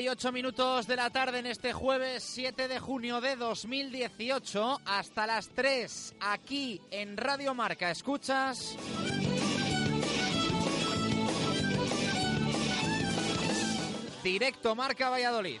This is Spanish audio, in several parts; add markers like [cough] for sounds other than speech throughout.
Y ocho minutos de la tarde en este jueves 7 de junio de 2018 hasta las 3 aquí en Radio Marca. ¿Escuchas? Directo Marca Valladolid.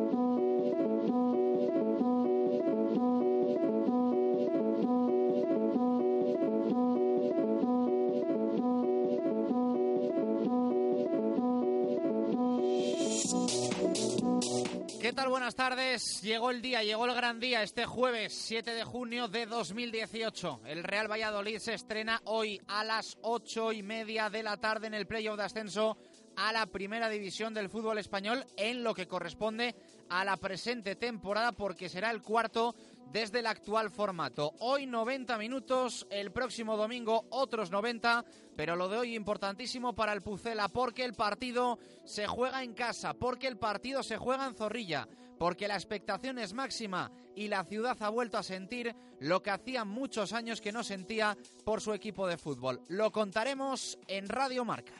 Buenas tardes. Llegó el día, llegó el gran día, este jueves 7 de junio de 2018. El Real Valladolid se estrena hoy a las ocho y media de la tarde en el playoff de ascenso a la primera división del fútbol español en lo que corresponde a la presente temporada porque será el cuarto desde el actual formato. Hoy 90 minutos, el próximo domingo otros 90, pero lo de hoy importantísimo para el Pucela porque el partido se juega en casa, porque el partido se juega en Zorrilla, porque la expectación es máxima y la ciudad ha vuelto a sentir lo que hacía muchos años que no sentía por su equipo de fútbol. Lo contaremos en Radio Marca.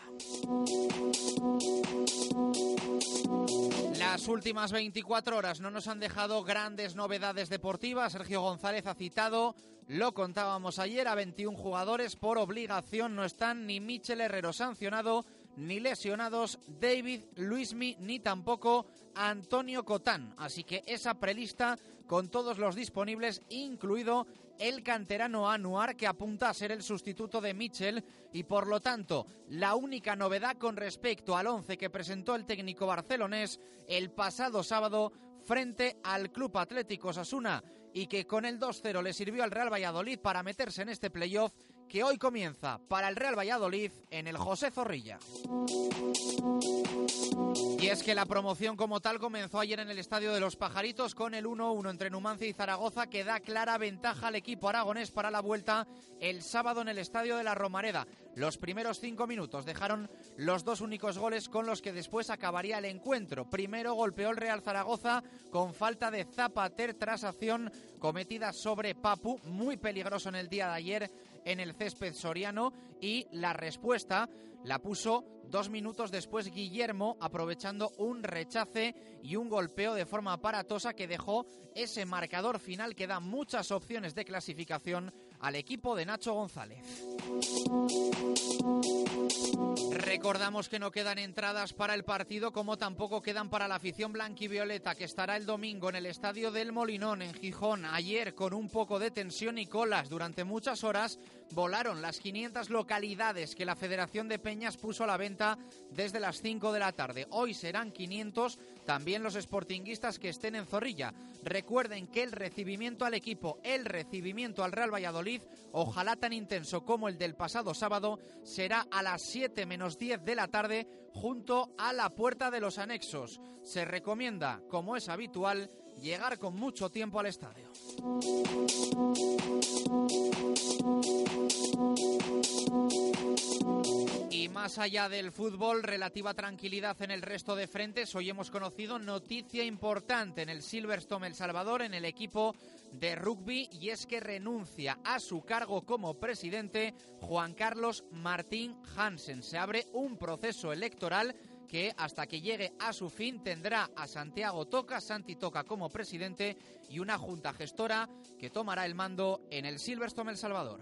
Las últimas 24 horas no nos han dejado grandes novedades deportivas. Sergio González ha citado, lo contábamos ayer, a 21 jugadores por obligación. No están ni Michel Herrero sancionado, ni lesionados David Luismi, ni tampoco Antonio Cotán. Así que esa prelista con todos los disponibles, incluido el canterano Anuar, que apunta a ser el sustituto de Michel y por lo tanto la única novedad con respecto al 11 que presentó el técnico barcelonés el pasado sábado frente al Club Atlético Sasuna y que con el 2-0 le sirvió al Real Valladolid para meterse en este playoff que hoy comienza para el Real Valladolid en el José Zorrilla. Y es que la promoción como tal comenzó ayer en el Estadio de los Pajaritos con el 1-1 entre Numancia y Zaragoza que da clara ventaja al equipo aragonés para la vuelta el sábado en el Estadio de la Romareda. Los primeros cinco minutos dejaron los dos únicos goles con los que después acabaría el encuentro. Primero golpeó el Real Zaragoza con falta de Zapater tras acción cometida sobre Papu, muy peligroso en el día de ayer en el césped soriano y la respuesta la puso dos minutos después Guillermo aprovechando un rechace y un golpeo de forma aparatosa que dejó ese marcador final que da muchas opciones de clasificación al equipo de Nacho González. Recordamos que no quedan entradas para el partido como tampoco quedan para la afición blanquivioleta que estará el domingo en el estadio del Molinón en Gijón. Ayer con un poco de tensión y colas durante muchas horas volaron las 500 localidades que la Federación de Peñas puso a la venta desde las 5 de la tarde. Hoy serán 500 también los sportinguistas que estén en Zorrilla. Recuerden que el recibimiento al equipo, el recibimiento al Real Valladolid, ojalá tan intenso como el del pasado sábado, será a las 7 menos 10 de la tarde junto a la puerta de los anexos. Se recomienda, como es habitual, llegar con mucho tiempo al estadio. Y más allá del fútbol, relativa tranquilidad en el resto de frentes. Hoy hemos conocido noticia importante en el Silverstone El Salvador, en el equipo de rugby, y es que renuncia a su cargo como presidente Juan Carlos Martín Hansen. Se abre un proceso electoral que hasta que llegue a su fin tendrá a Santiago Toca, Santi Toca como presidente y una junta gestora que tomará el mando en el Silverstone El Salvador.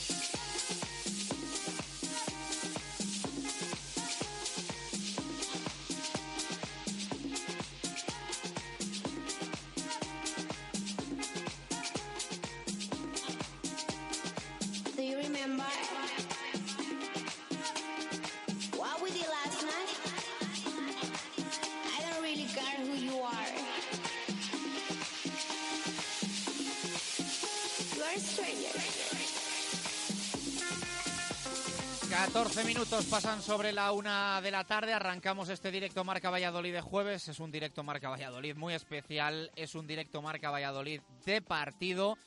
14 minutos pasan sobre la una de la tarde. Arrancamos este directo Marca Valladolid de jueves. Es un directo Marca Valladolid muy especial. Es un directo Marca Valladolid de partido.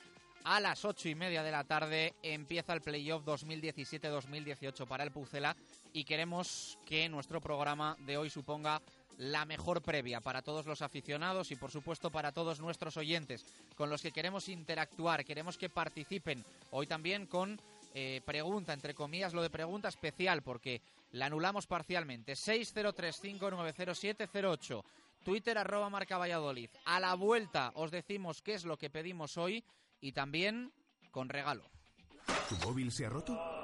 A las ocho y media de la tarde empieza el playoff 2017-2018 para el Pucela y queremos que nuestro programa de hoy suponga la mejor previa para todos los aficionados y por supuesto para todos nuestros oyentes con los que queremos interactuar, queremos que participen hoy también con eh, pregunta, entre comillas, lo de pregunta especial porque la anulamos parcialmente. 603590708 Twitter arroba marca Valladolid. A la vuelta os decimos qué es lo que pedimos hoy y también con regalo. ¿Tu móvil se ha roto?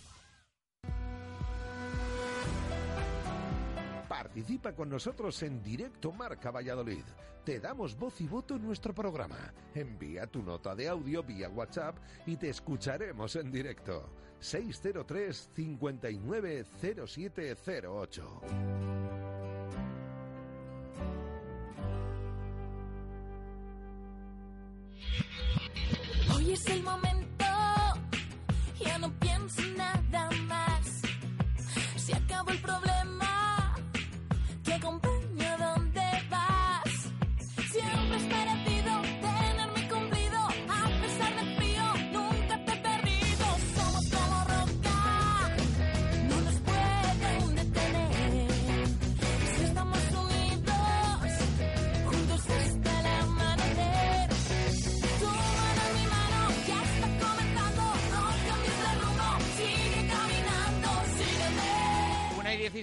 Participa con nosotros en directo Marca Valladolid. Te damos voz y voto en nuestro programa. Envía tu nota de audio vía WhatsApp y te escucharemos en directo. 603 59 0708. Hoy es el momento,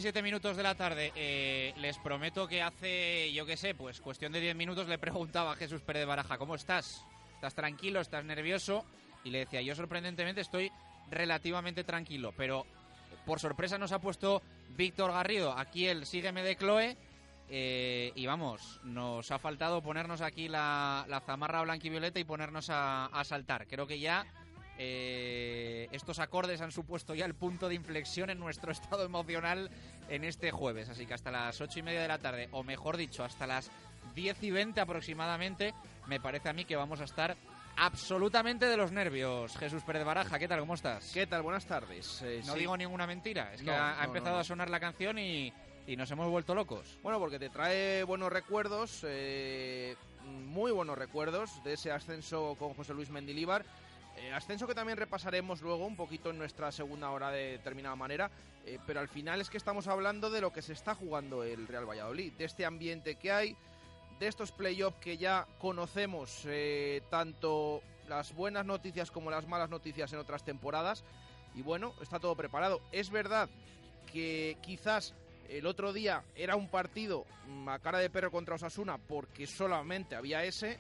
7 minutos de la tarde. Eh, les prometo que hace, yo qué sé, pues cuestión de 10 minutos le preguntaba a Jesús Pérez de Baraja, ¿cómo estás? ¿Estás tranquilo? ¿Estás nervioso? Y le decía, yo sorprendentemente estoy relativamente tranquilo, pero por sorpresa nos ha puesto Víctor Garrido, aquí el Sígueme de Chloe, eh, y vamos, nos ha faltado ponernos aquí la, la zamarra blanquivioleta y ponernos a, a saltar. Creo que ya eh, estos acordes han supuesto ya el punto de inflexión en nuestro [laughs] estado emocional en este jueves. Así que hasta las ocho y media de la tarde, o mejor dicho, hasta las 10 y 20 aproximadamente, me parece a mí que vamos a estar absolutamente de los nervios. Jesús Pérez Baraja, ¿qué tal? ¿Cómo estás? ¿Qué tal? Buenas tardes. Eh, no sí. digo ninguna mentira, es que No, ha, ha no, empezado no. a sonar la canción y, y nos hemos vuelto locos. Bueno, porque te trae buenos recuerdos, eh, muy buenos recuerdos de ese ascenso con José Luis Mendilíbar. Eh, ascenso que también repasaremos luego un poquito en nuestra segunda hora de determinada manera, eh, pero al final es que estamos hablando de lo que se está jugando el Real Valladolid, de este ambiente que hay, de estos playoffs que ya conocemos, eh, tanto las buenas noticias como las malas noticias en otras temporadas, y bueno, está todo preparado. Es verdad que quizás el otro día era un partido mm, a cara de perro contra Osasuna porque solamente había ese.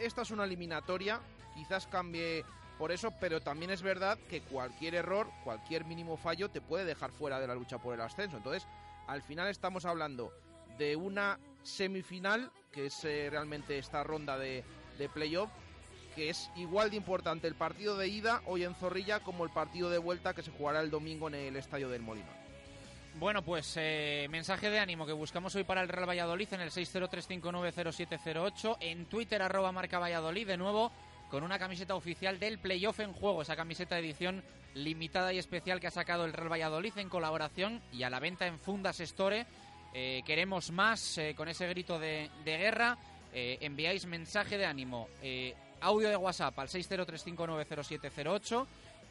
Esta es una eliminatoria, quizás cambie por eso, pero también es verdad que cualquier error, cualquier mínimo fallo te puede dejar fuera de la lucha por el ascenso. Entonces, al final estamos hablando de una semifinal, que es eh, realmente esta ronda de, de playoff, que es igual de importante el partido de ida hoy en Zorrilla como el partido de vuelta que se jugará el domingo en el Estadio del Molino. Bueno, pues eh, mensaje de ánimo que buscamos hoy para el Real Valladolid en el 603590708, en Twitter arroba marca Valladolid, de nuevo con una camiseta oficial del playoff en juego, esa camiseta de edición limitada y especial que ha sacado el Real Valladolid en colaboración y a la venta en Fundas Store. Eh, queremos más eh, con ese grito de, guerra. Eh, enviáis mensaje de ánimo, eh, audio de WhatsApp al 603590708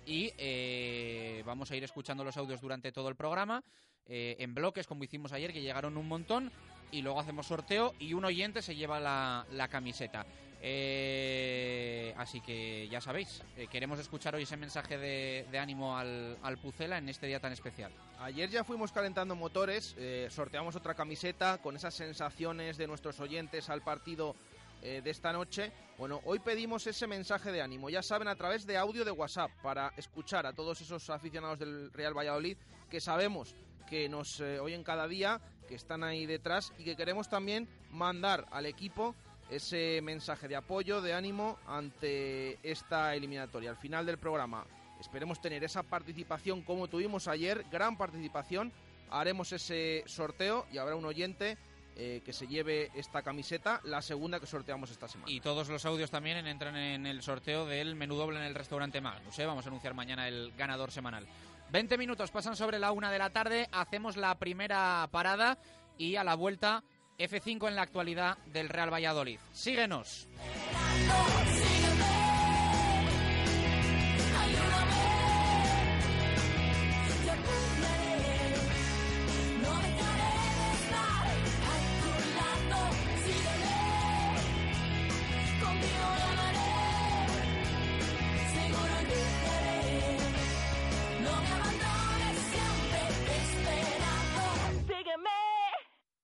y vamos a ir escuchando los audios durante todo el programa en bloques como hicimos ayer que llegaron un montón y luego hacemos sorteo y un oyente se lleva la camiseta. Eh, así que ya sabéis, eh, queremos escuchar hoy ese mensaje de, ánimo al, al Pucela en este día tan especial. Ayer ya fuimos calentando motores, eh, sorteamos otra camiseta con esas sensaciones de nuestros oyentes al partido eh, de esta noche. Bueno, hoy pedimos ese mensaje de ánimo, ya saben, a través de audio de WhatsApp, para escuchar a todos esos aficionados del Real Valladolid que sabemos que nos oyen cada día, que están ahí detrás y que queremos también mandar al equipo ese mensaje de apoyo, de ánimo ante esta eliminatoria. Al final del programa esperemos tener esa participación como tuvimos ayer, gran participación. Haremos ese sorteo y habrá un oyente eh, que se lleve esta camiseta, la segunda que sorteamos esta semana. Y todos los audios también entran en el sorteo del menú doble en el restaurante Magnus. ¿eh? Vamos a anunciar mañana el ganador semanal. 20 minutos pasan sobre la una de la tarde, hacemos la primera parada y a la vuelta F5 en la actualidad del Real Valladolid. Síguenos.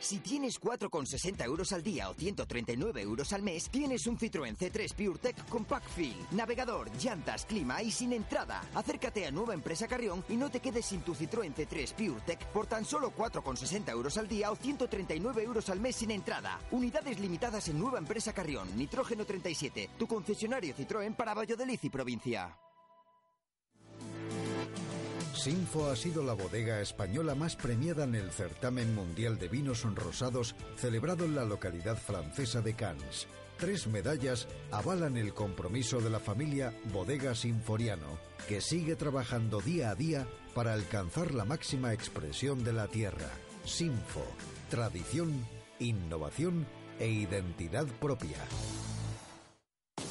Si tienes 4,60 euros al día o 139 euros al mes, tienes un Citroën C3 PureTech con Packfill, navegador, llantas, clima y sin entrada. Acércate a Nueva Empresa Carrión y no te quedes sin tu Citroën C3 PureTech por tan solo 4,60 euros al día o 139 euros al mes sin entrada. Unidades limitadas en Nueva Empresa Carrión, Nitrógeno 37, tu concesionario Citroën para Valladolid y provincia. Sinfo ha sido la bodega española más premiada en el certamen mundial de vinos rosados celebrado en la localidad francesa de Cannes. Tres medallas avalan el compromiso de la familia Bodega Sinforiano, que sigue trabajando día a día para alcanzar la máxima expresión de la tierra. Sinfo, tradición, innovación e identidad propia.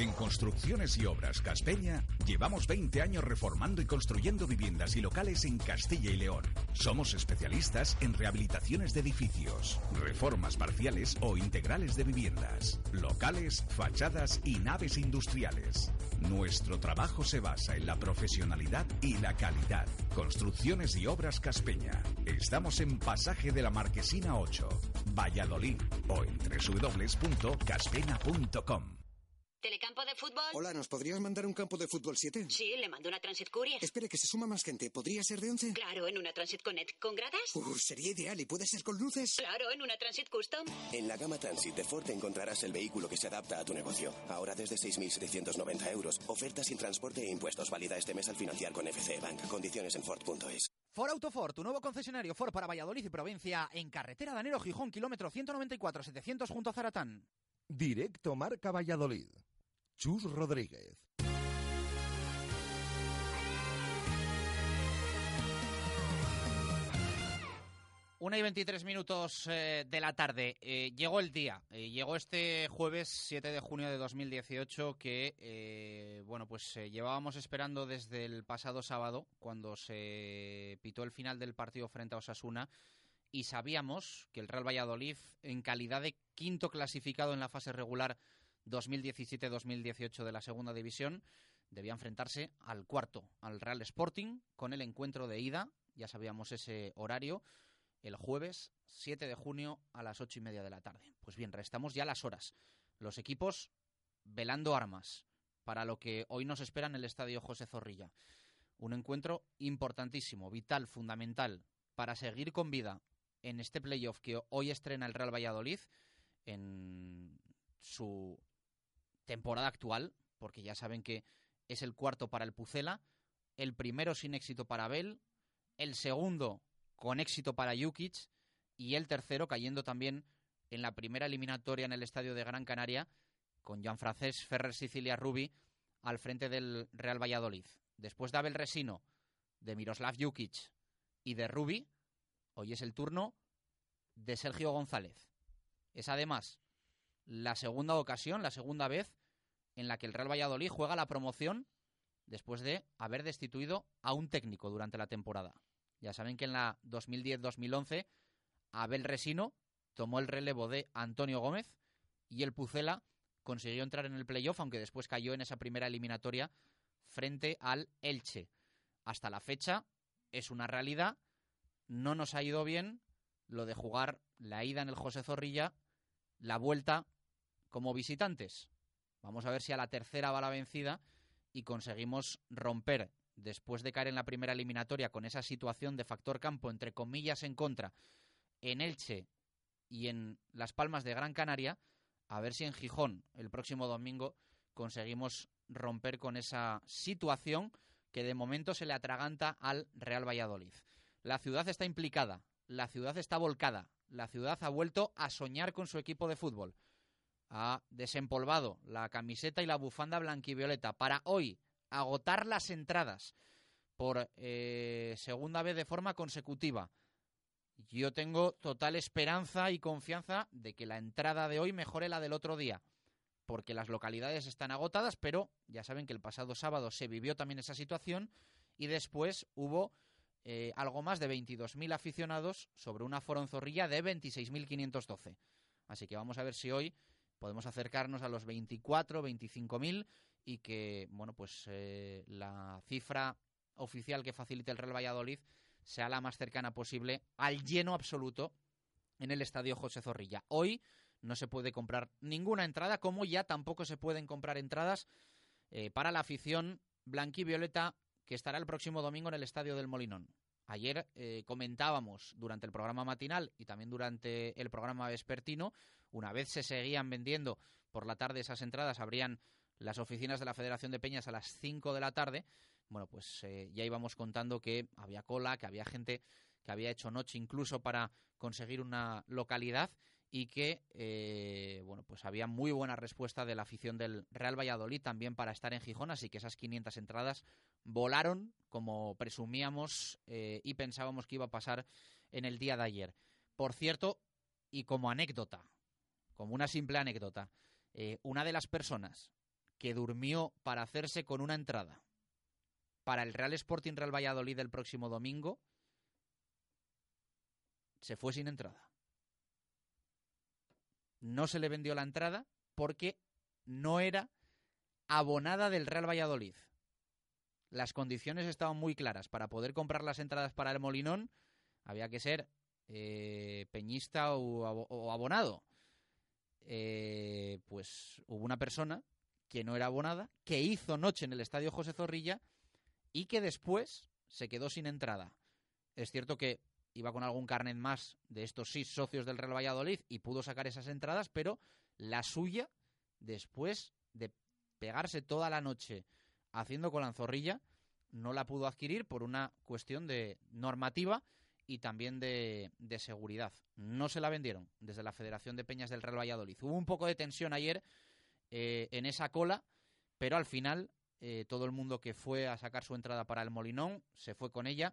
En Construcciones y Obras Caspeña llevamos 20 años reformando y construyendo viviendas y locales en Castilla y León. Somos especialistas en rehabilitaciones de edificios, reformas parciales o integrales de viviendas, locales, fachadas y naves industriales. Nuestro trabajo se basa en la profesionalidad y la calidad. Construcciones y Obras Caspeña. Estamos en Pasaje de la Marquesina 8, Valladolid o en www.caspeña.com. ¿Telecampo de fútbol? Hola, ¿nos podrías mandar un campo de fútbol 7? Sí, le mando una Transit Courier. Espere, que se suma más gente. ¿Podría ser de 11? Claro, en una Transit Connect. ¿Con gradas? Uh, sería ideal. ¿Y puede ser con luces? Claro, en una Transit Custom. En la gama Transit de Ford encontrarás el vehículo que se adapta a tu negocio. Ahora desde 6.790 euros. Oferta sin transporte e impuestos. Válida este mes al financiar con FC Bank. Condiciones en Ford.es. Ford Autoford, tu nuevo concesionario Ford para Valladolid y provincia, en carretera Danero Gijón, kilómetro 194-700 junto a Zaratán. Directo Marca Valladolid. Chus Rodríguez. Una y 23 minutos eh, de la tarde. Eh, llegó el día. eh, llegó este jueves 7 de junio de 2018 que, bueno, pues llevábamos esperando desde el pasado sábado, cuando se pitó el final del partido frente a Osasuna, y sabíamos que el Real Valladolid, en calidad de quinto clasificado en la fase regular 2017-2018 de la segunda división, debía enfrentarse al cuarto, al Real Sporting, con el encuentro de ida, ya sabíamos ese horario, el jueves 7 de junio a las ocho y media de la tarde. Pues bien, restamos ya las horas. Los equipos velando armas para lo que hoy nos espera en el Estadio José Zorrilla. Un encuentro importantísimo, vital, fundamental, para seguir con vida en este playoff que hoy estrena el Real Valladolid en su temporada actual, porque ya saben que es el cuarto para el Pucela, el primero sin éxito para Abel, el segundo con éxito para Jukic y el tercero cayendo también en la primera eliminatoria en el estadio de Gran Canaria con Jean Francés Ferrer Sicilia Rubi al frente del Real Valladolid. Después de Abel Resino, de Miroslav Jukic y de Rubi, hoy es el turno de Sergio González. Es además la segunda ocasión, la segunda vez en la que el Real Valladolid juega la promoción después de haber destituido a un técnico durante la temporada. Ya saben que en la 2010-2011 Abel Resino tomó el relevo de Antonio Gómez y el Pucela consiguió entrar en el playoff, aunque después cayó en esa primera eliminatoria frente al Elche. Hasta la fecha es una realidad, no nos ha ido bien lo de jugar la ida en el José Zorrilla, la vuelta como visitantes. Vamos a ver si a la tercera va la vencida y conseguimos romper después de caer en la primera eliminatoria con esa situación de factor campo, entre comillas, en contra, en Elche y en Las Palmas de Gran Canaria, a ver si en Gijón el próximo domingo conseguimos romper con esa situación que de momento se le atraganta al Real Valladolid. La ciudad está implicada, la ciudad está volcada, la ciudad ha vuelto a soñar con su equipo de fútbol. Ha desempolvado la camiseta y la bufanda blanquivioleta para hoy agotar las entradas por eh, segunda vez de forma consecutiva. Yo tengo total esperanza y confianza de que la entrada de hoy mejore la del otro día, porque las localidades están agotadas, pero ya saben que el pasado sábado se vivió también esa situación y después hubo eh, algo más de 22.000 aficionados sobre una foronzorrilla de 26.512. Así que vamos a ver si hoy podemos acercarnos a los 24, 25.000 y que, bueno, pues eh, la cifra oficial que facilite el Real Valladolid sea la más cercana posible al lleno absoluto en el Estadio José Zorrilla. Hoy no se puede comprar ninguna entrada, como ya tampoco se pueden comprar entradas eh, para la afición blanquivioleta que estará el próximo domingo en el Estadio del Molinón. Ayer eh, comentábamos durante el programa matinal y también durante el programa vespertino, una vez se seguían vendiendo por la tarde esas entradas, habrían las oficinas de la Federación de Peñas a las 5 de la tarde, bueno, pues eh, ya íbamos contando que había cola, que había gente que había hecho noche incluso para conseguir una localidad y que eh, bueno pues había muy buena respuesta de la afición del Real Valladolid también para estar en Gijón. Así que esas 500 entradas volaron como presumíamos eh, y pensábamos que iba a pasar en el día de ayer. Por cierto y como anécdota como una simple anécdota eh, una de las personas que durmió para hacerse con una entrada para el Real Sporting Real Valladolid el próximo domingo se fue sin entrada no se le vendió la entrada porque no era abonada del Real Valladolid. Las condiciones estaban muy claras. Para poder comprar las entradas para el Molinón había que ser eh, peñista o, abonado. Eh, pues hubo una persona que no era abonada, que hizo noche en el estadio José Zorrilla y que después se quedó sin entrada. Es cierto que iba con algún carnet más de estos seis socios del Real Valladolid y pudo sacar esas entradas, pero la suya, después de pegarse toda la noche haciendo con la zorrilla, no la pudo adquirir por una cuestión de normativa y también de, seguridad. No se la vendieron desde la Federación de Peñas del Real Valladolid. Hubo un poco de tensión ayer eh, en esa cola, pero al final eh, todo el mundo que fue a sacar su entrada para el Molinón se fue con ella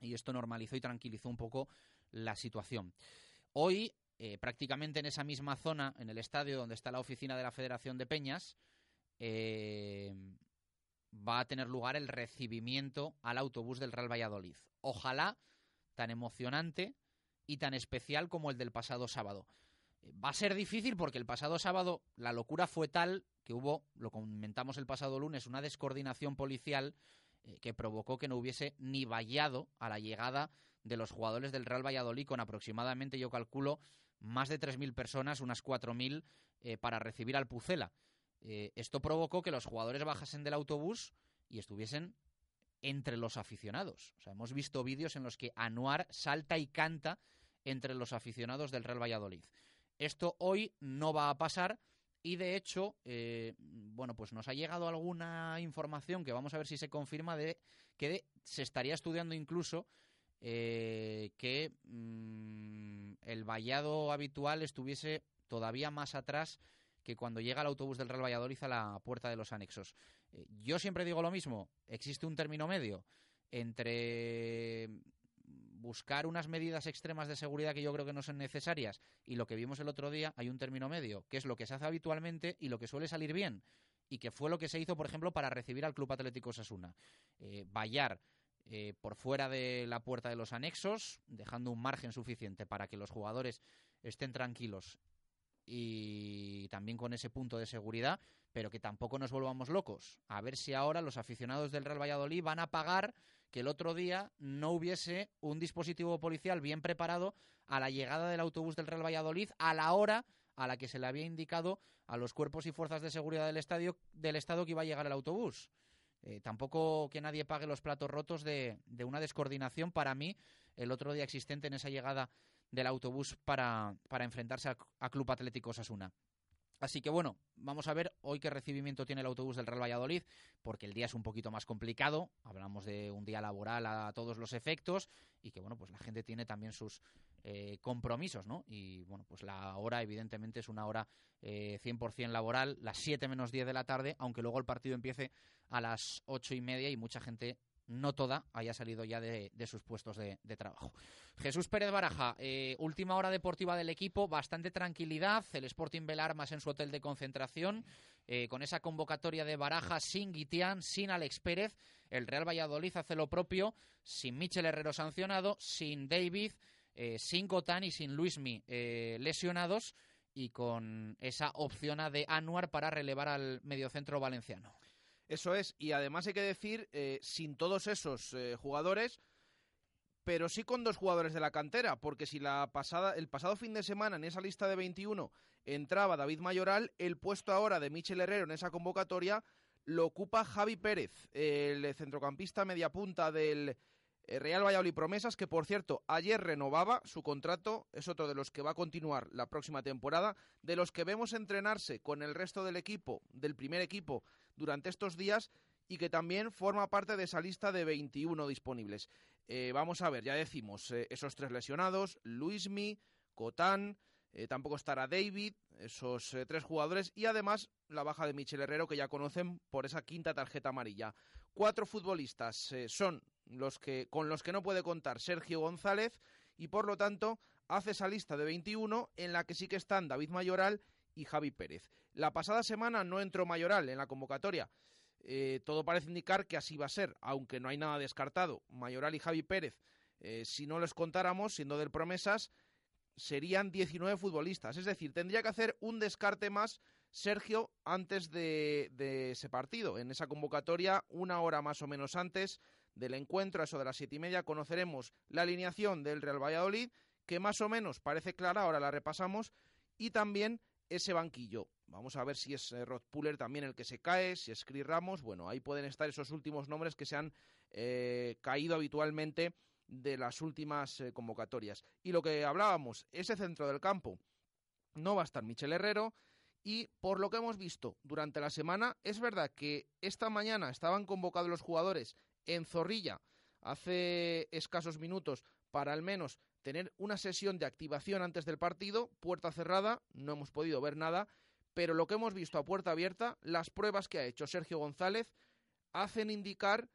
y esto normalizó y tranquilizó un poco la situación. Hoy, eh, prácticamente en esa misma zona, en el estadio donde está la oficina de la Federación de Peñas, eh, va a tener lugar el recibimiento al autobús del Real Valladolid. Ojalá tan emocionante y tan especial como el del pasado sábado. Va a ser difícil porque el pasado sábado la locura fue tal que hubo, lo comentamos el pasado lunes, una descoordinación policial eh, que provocó que no hubiese ni vallado a la llegada de los jugadores del Real Valladolid con aproximadamente, yo calculo, más de 3.000 personas, unas 4.000 eh, para recibir al Pucela. Eh, esto provocó que los jugadores bajasen del autobús y estuviesen entre los aficionados. O sea, hemos visto vídeos en los que Anuar salta y canta entre los aficionados del Real Valladolid. Esto hoy no va a pasar y de hecho, eh, bueno, pues nos ha llegado alguna información que vamos a ver si se confirma de que se estaría estudiando incluso eh, que mm, el vallado habitual estuviese todavía más atrás que cuando llega el autobús del Real Valladolid a la puerta de los anexos. Eh, yo siempre digo lo mismo, existe un término medio entre buscar unas medidas extremas de seguridad que yo creo que no son necesarias y lo que vimos el otro día, hay un término medio, que es lo que se hace habitualmente y lo que suele salir bien, y que fue lo que se hizo, por ejemplo, para recibir al Club Atlético Sasuna. Eh, eh, por fuera de la puerta de los anexos, dejando un margen suficiente para que los jugadores estén tranquilos y también con ese punto de seguridad, pero que tampoco nos volvamos locos. A ver si ahora los aficionados del Real Valladolid van a pagar que el otro día no hubiese un dispositivo policial bien preparado a la llegada del autobús del Real Valladolid a la hora a la que se le había indicado a los cuerpos y fuerzas de seguridad del estadio del estado que iba a llegar el autobús. Eh, tampoco que nadie pague los platos rotos de, una descoordinación para mí el otro día existente en esa llegada del autobús para, para enfrentarse a, a Club Atlético Sasuna. Así que bueno, vamos a ver hoy qué recibimiento tiene el autobús del Real Valladolid, porque el día es un poquito más complicado. Hablamos de un día laboral a todos los efectos y que bueno, pues la gente tiene también sus eh, compromisos, ¿no? Y bueno, pues la hora evidentemente es una hora eh, 100% laboral, las 7 menos 10 de la tarde, aunque luego el partido empiece a las ocho y media y mucha gente no toda haya salido ya de, sus puestos de, trabajo. Jesús Pérez Baraja, eh, última hora deportiva del equipo, bastante tranquilidad, el Sporting Belarmas en su hotel de concentración, eh, con esa convocatoria de Baraja sin Guitián, sin Alex Pérez, el Real Valladolid hace lo propio, sin Michel Herrero sancionado, sin David, eh, sin Cotán y sin Luismi lesionados, y con esa opción de Anuar para relevar al mediocentro valenciano. Eso es, y además hay que decir, eh, sin todos esos eh, jugadores, pero sí con dos jugadores de la cantera, porque si la pasada, el pasado fin de semana en esa lista de 21 entraba David Mayoral, el puesto ahora de Michel Herrero en esa convocatoria lo ocupa Javi Pérez, el centrocampista media punta del Eh, Real Valladolid Promesas, que por cierto, ayer renovaba su contrato, es otro de los que va a continuar la próxima temporada, de los que vemos entrenarse con el resto del equipo, del primer equipo, durante estos días y que también forma parte de esa lista de 21 disponibles. Eh, vamos a ver, ya decimos, eh, esos tres lesionados, Luismi, Cotán, eh, tampoco estará David, esos tres jugadores, y además la baja de Michel Herrero, que ya conocen por esa quinta tarjeta amarilla. Cuatro futbolistas son los que, con los que no puede contar Sergio González, y por lo tanto hace esa lista de 21 en la que sí que están David Mayoral y Javi Pérez. La pasada semana no entró Mayoral en la convocatoria. Eh, todo parece indicar que así va a ser, aunque no hay nada descartado. Mayoral y Javi Pérez, eh, si no los contáramos, siendo del promesas, serían 19 futbolistas. Es decir, tendría que hacer un descarte más Sergio antes de, de, ese partido. En esa convocatoria, una hora más o menos antes del encuentro, a eso de las siete y media, conoceremos la alineación del Real Valladolid, que más o menos parece clara, ahora la repasamos, y también ese banquillo. Vamos a ver si es eh, Rod Puller también el que se cae, si es Chris Ramos. Bueno, ahí pueden estar esos últimos nombres que se han eh, caído habitualmente de las últimas eh, convocatorias. Y lo que hablábamos, ese centro del campo no va a estar Michel Herrero. Y por lo que hemos visto durante la semana, es verdad que esta mañana estaban convocados los jugadores en Zorrilla hace escasos minutos para al menos tener una sesión de activación antes del partido, puerta cerrada, no hemos podido ver nada, pero lo que hemos visto a puerta abierta, las pruebas que ha hecho Sergio González, hacen indicar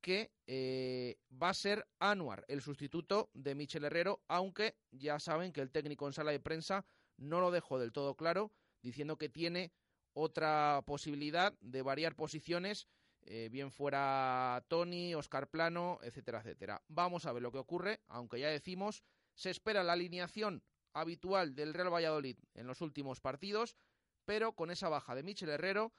que eh, va a ser Anuar el sustituto de Michel Herrero, aunque ya saben que el técnico en sala de prensa no lo dejó del todo claro, diciendo que tiene otra posibilidad de variar posiciones, eh, bien fuera Tony, Oscar Plano, etcétera, etcétera. Vamos a ver lo que ocurre, aunque ya decimos, se espera la alineación habitual del Real Valladolid en los últimos partidos, pero con esa baja de Michel Herrero,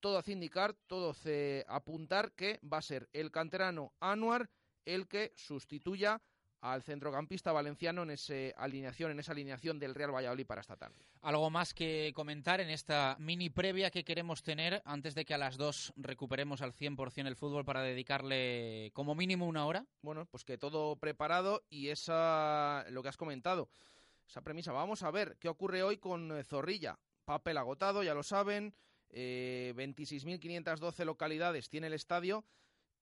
todo hace indicar, todo hace apuntar que va a ser el canterano Anuar el que sustituya al centrocampista valenciano en esa alineación, en esa alineación del Real Valladolid para esta tarde. Algo más que comentar en esta mini previa que queremos tener antes de que a las dos recuperemos al 100% el fútbol para dedicarle como mínimo una hora. Bueno, pues que todo preparado y esa lo que has comentado, esa premisa. Vamos a ver qué ocurre hoy con Zorrilla. Papel agotado, ya lo saben. Eh, 26.512 localidades tiene el estadio.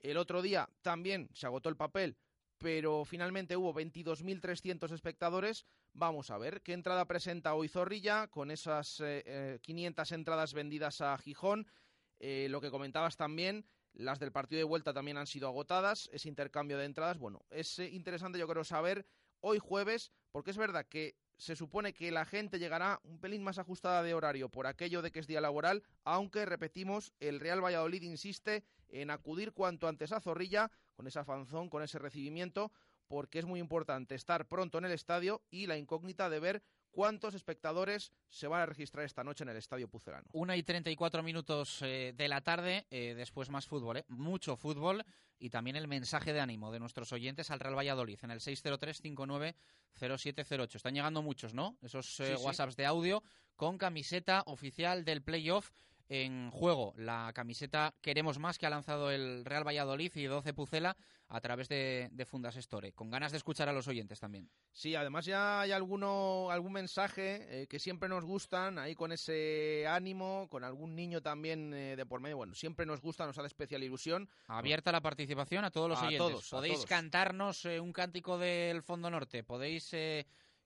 El otro día también se agotó el papel pero finalmente hubo 22.300 espectadores. Vamos a ver qué entrada presenta hoy Zorrilla con esas eh, eh, 500 entradas vendidas a Gijón. Eh, lo que comentabas también, las del partido de vuelta también han sido agotadas, ese intercambio de entradas. Bueno, es eh, interesante yo creo saber hoy jueves, porque es verdad que se supone que la gente llegará un pelín más ajustada de horario por aquello de que es día laboral, aunque repetimos, el Real Valladolid insiste en acudir cuanto antes a Zorrilla con esa fanzón, con ese recibimiento, porque es muy importante estar pronto en el estadio y la incógnita de ver cuántos espectadores se van a registrar esta noche en el Estadio Pucelano. Una y 34 minutos eh, de la tarde, eh, después más fútbol, ¿eh? mucho fútbol y también el mensaje de ánimo de nuestros oyentes al Real Valladolid en el 603-590708. Están llegando muchos, ¿no? Esos sí, WhatsApps sí. de audio con camiseta oficial del playoff en juego. La camiseta Queremos Más que ha lanzado el Real Valladolid y 12 Pucela a través de, de, Fundas Store. Con ganas de escuchar a los oyentes también. Sí, además ya hay alguno, algún mensaje eh, que siempre nos gustan, ahí con ese ánimo, con algún niño también eh, de por medio. Bueno, siempre nos gusta, nos hace especial ilusión. Abierta la participación a todos los a oyentes. Todos, Podéis todos. cantarnos eh, un cántico del Fondo Norte. Podéis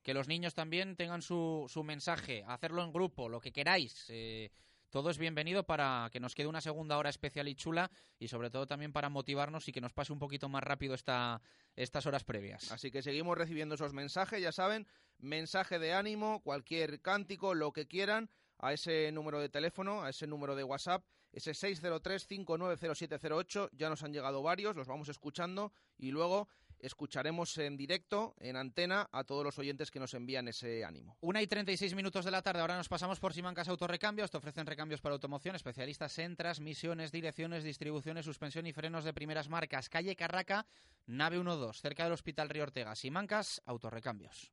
que los niños también tengan su, su, mensaje, hacerlo en grupo, lo que queráis. Eh, todo es bienvenido para que nos quede una segunda hora especial y chula y sobre todo también para motivarnos y que nos pase un poquito más rápido esta, estas horas previas. Así que seguimos recibiendo esos mensajes, ya saben, mensaje de ánimo, cualquier cántico, lo que quieran, a ese número de teléfono, a ese número de WhatsApp, ese 603-590708, ya nos han llegado varios, los vamos escuchando y luego escucharemos en directo, en antena, a todos los oyentes que nos envían ese ánimo. Una y 36 minutos de la tarde, ahora nos pasamos por Simancas Autorrecambios, te ofrecen recambios para automoción, especialistas en transmisiones, direcciones, distribuciones, suspensión y frenos de primeras marcas. Calle Carraca, nave 12, cerca del Hospital Río Ortega. Simancas Autorrecambios.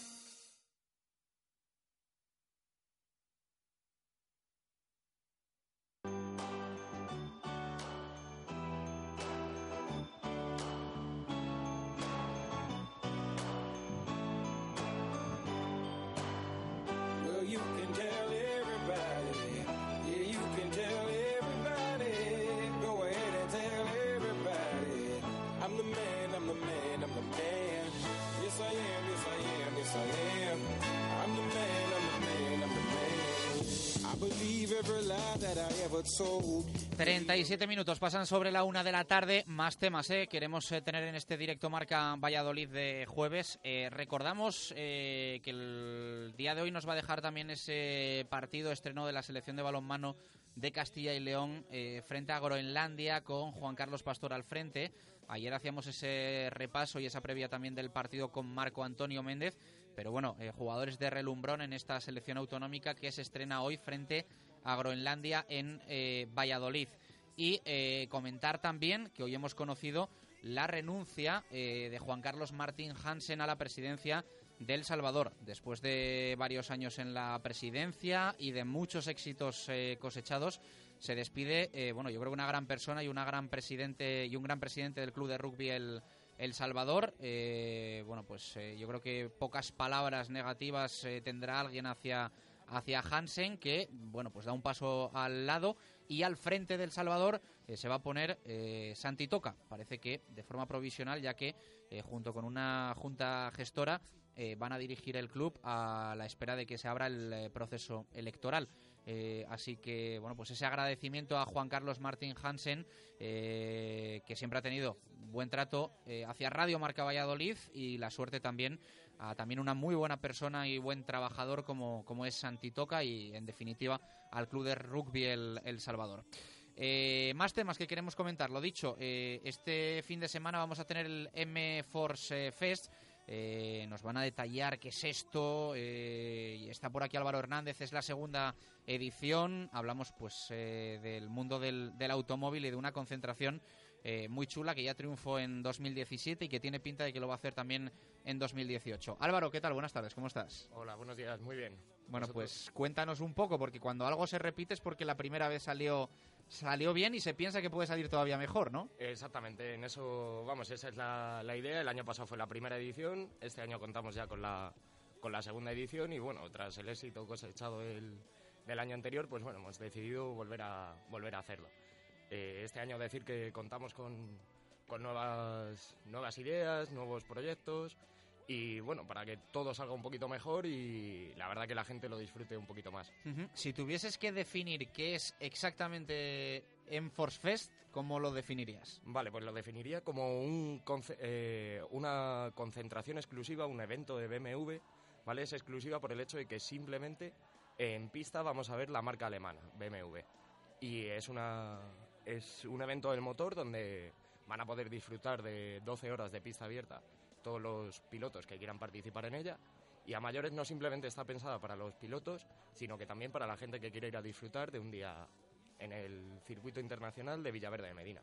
37 minutos pasan sobre la una de la tarde. Más temas, ¿eh? Queremos eh, tener en este directo marca Valladolid de jueves. Eh, recordamos eh, que el día de hoy nos va a dejar también ese partido estreno de la selección de balonmano de Castilla y León eh, frente a Groenlandia con Juan Carlos Pastor al frente. Ayer hacíamos ese repaso y esa previa también del partido con Marco Antonio Méndez. Pero bueno, eh, jugadores de relumbrón en esta selección autonómica que se estrena hoy frente a Groenlandia en eh, Valladolid. Y eh, comentar también que hoy hemos conocido la renuncia eh, de Juan Carlos Martín Hansen a la presidencia de El Salvador. Después de varios años en la presidencia y de muchos éxitos eh, cosechados, se despide, eh, bueno, yo creo que una gran persona y una gran presidente y un gran presidente del club de rugby El, el Salvador. Eh, bueno, pues eh, yo creo que pocas palabras negativas eh, tendrá alguien hacia hacia Hansen que bueno pues da un paso al lado y al frente del Salvador eh, se va a poner eh, Santi Toca. Parece que de forma provisional ya que eh, junto con una junta gestora van a dirigir el club a la espera de que se abra el proceso electoral. Así que bueno pues ese agradecimiento a Juan Carlos Martín Hansen que siempre ha tenido buen trato hacia Radio Marca Valladolid y la suerte también también una muy buena persona y buen trabajador como, como es Santi Toca y en definitiva al club de rugby El, El Salvador. Eh, más temas que queremos comentar. Lo dicho, eh, este fin de semana vamos a tener el M-Force eh, Fest. Nos van a detallar qué es esto. está por aquí Álvaro Hernández, es la segunda edición. Hablamos pues del mundo del, del automóvil y de una concentración eh, muy chula que ya triunfó en 2017 y que tiene pinta de que lo va a hacer también en 2018. Álvaro, ¿qué tal? Buenas tardes, ¿cómo estás? Hola, buenos días, muy bien. Bueno, ¿Vosotros? pues cuéntanos un poco, porque cuando algo se repite es porque la primera vez salió, salió bien y se piensa que puede salir todavía mejor, ¿no? Exactamente, en eso, vamos, esa es la, la idea. El año pasado fue la primera edición, este año contamos ya con la, con la segunda edición y bueno, tras el éxito cosechado del, del año anterior, pues bueno, hemos decidido volver a, volver a hacerlo. Eh, este año decir que contamos con, con nuevas, nuevas ideas, nuevos proyectos y bueno, para que todo salga un poquito mejor y la verdad que la gente lo disfrute un poquito más. Si tuvieses que definir qué es exactamente Enforce Fest, ¿cómo lo definirías? Vale, pues lo definiría como un conce- eh, una concentración exclusiva, un evento de BMW, ¿vale? Es exclusiva por el hecho de que simplemente en pista vamos a ver la marca alemana, BMW. Y es, una, es un evento del motor donde van a poder disfrutar de 12 horas de pista abierta todos los pilotos que quieran participar en ella. Y a mayores no simplemente está pensada para los pilotos, sino que también para la gente que quiere ir a disfrutar de un día en el circuito internacional de Villaverde de Medina.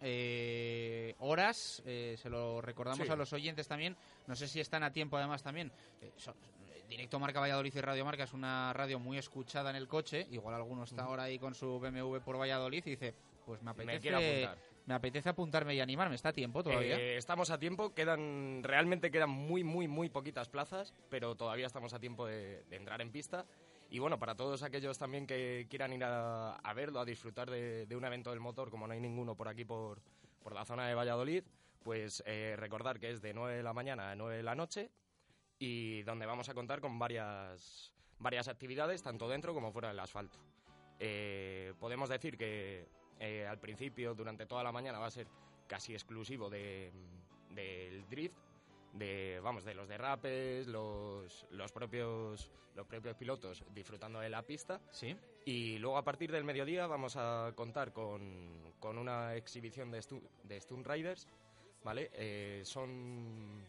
Eh, horas, eh, se lo recordamos Sí. a los oyentes también. No sé si están a tiempo además también. Eh, so- Directo Marca Valladolid y Radio Marca es una radio muy escuchada en el coche. Igual alguno está ahora ahí con su BMW por Valladolid y dice, pues me apetece, apuntar. me apetece apuntarme y animarme. ¿Está a tiempo todavía? Eh, estamos a tiempo, quedan realmente quedan muy, muy, muy poquitas plazas, pero todavía estamos a tiempo de, de entrar en pista. Y bueno, para todos aquellos también que quieran ir a, a verlo, a disfrutar de, de un evento del motor, como no hay ninguno por aquí, por, por la zona de Valladolid, pues eh, recordar que es de 9 de la mañana a 9 de la noche y donde vamos a contar con varias, varias actividades, tanto dentro como fuera del asfalto. Eh, podemos decir que eh, al principio, durante toda la mañana, va a ser casi exclusivo de- del drift, de vamos de los derrapes, los, los propios los propios pilotos disfrutando de la pista. Sí. Y luego a partir del mediodía vamos a contar con, con una exhibición de, stu- de Stunt Riders, ¿vale? Eh, son